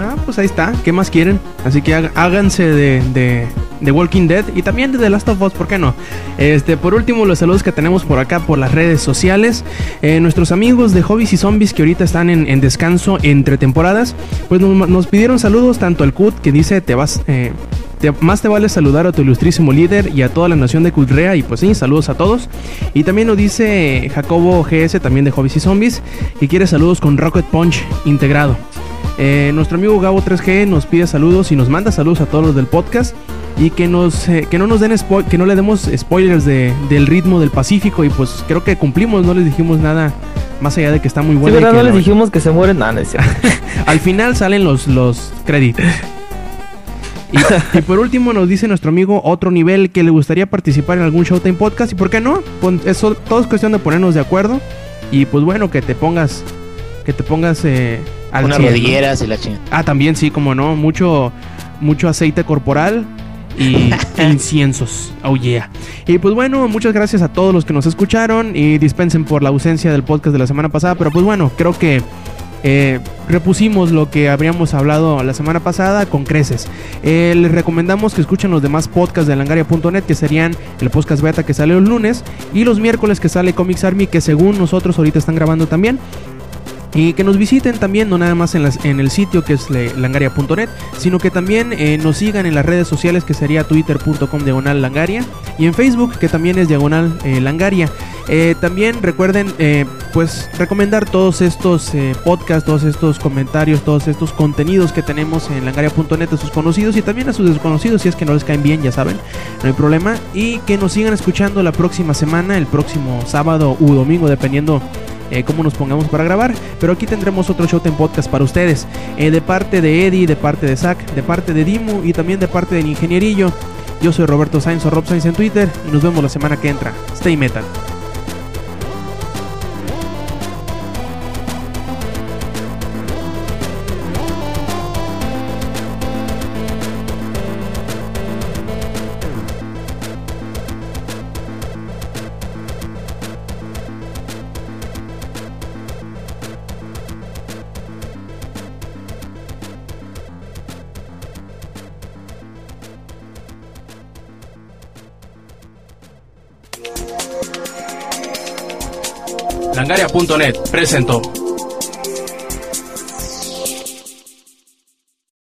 Ah, pues ahí está. ¿Qué más quieren? Así que há- háganse de, de, Walking Dead y también de The Last of Us, ¿por qué no? Este, por último, los saludos que tenemos por acá por las redes sociales. Eh, nuestros amigos de Hobbies y Zombies que ahorita están en, descanso entre temporadas, pues nos, nos pidieron saludos tanto al Cut que dice te vas. eh, te- más te vale saludar a tu ilustrísimo líder y a toda la nación de Culrea y pues sí, saludos a todos. Y también nos dice Jacobo GS, también de Hobbies y Zombies, que quiere saludos con Rocket Punch integrado. Eh, nuestro amigo Gabo 3G nos pide saludos y nos manda saludos a todos los del podcast y que nos eh, que no nos den spo- que no le demos spoilers de, del ritmo del Pacífico y pues creo que cumplimos, no les dijimos nada más allá de que está muy Sí, bueno. y ¿verdad? No les dijimos que se mueren. No, no es cierto. al final salen los, los créditos. Y, y por último nos dice nuestro amigo otro nivel que le gustaría participar en algún Showtime Podcast. ¿Y por qué no? Eso, todo es cuestión de ponernos de acuerdo. Y pues bueno, que te pongas. Que te pongas eh, al Unas 100, ¿no? rodilleras y la chingada. Ah, también sí, como no. Mucho, mucho aceite corporal y inciensos. Oh yeah. Y pues bueno, muchas gracias a todos los que nos escucharon. Y dispensen por la ausencia del podcast de la semana pasada. Pero pues bueno, creo que eh, repusimos lo que habríamos hablado la semana pasada con creces. Eh, les recomendamos que escuchen los demás podcasts de langaria.net, que serían el podcast beta que sale los lunes y los miércoles que sale Comics Army, que según nosotros ahorita están grabando también. Y que nos visiten también, no nada más en, las- en el sitio que es langaria.net, sino que también eh, nos sigan en las redes sociales que sería twitter.com diagonal langaria y en Facebook que también es diagonal eh, langaria. Eh, también recuerden eh, pues recomendar todos estos eh, podcasts, todos estos comentarios, todos estos contenidos que tenemos en langaria.net a sus conocidos y también a sus desconocidos si es que no les caen bien, ya saben, no hay problema. Y que nos sigan escuchando la próxima semana, el próximo sábado u domingo, dependiendo eh, cómo nos pongamos para grabar. Pero aquí tendremos otro Showtime Podcast para ustedes. eh, de parte de Eddie, de parte de Zach, de parte de Dimu y también de parte del Ingenierillo. Yo soy Roberto Sainz o Rob Sainz en Twitter y nos vemos la semana que entra. Stay metal. Langaria.net presentó.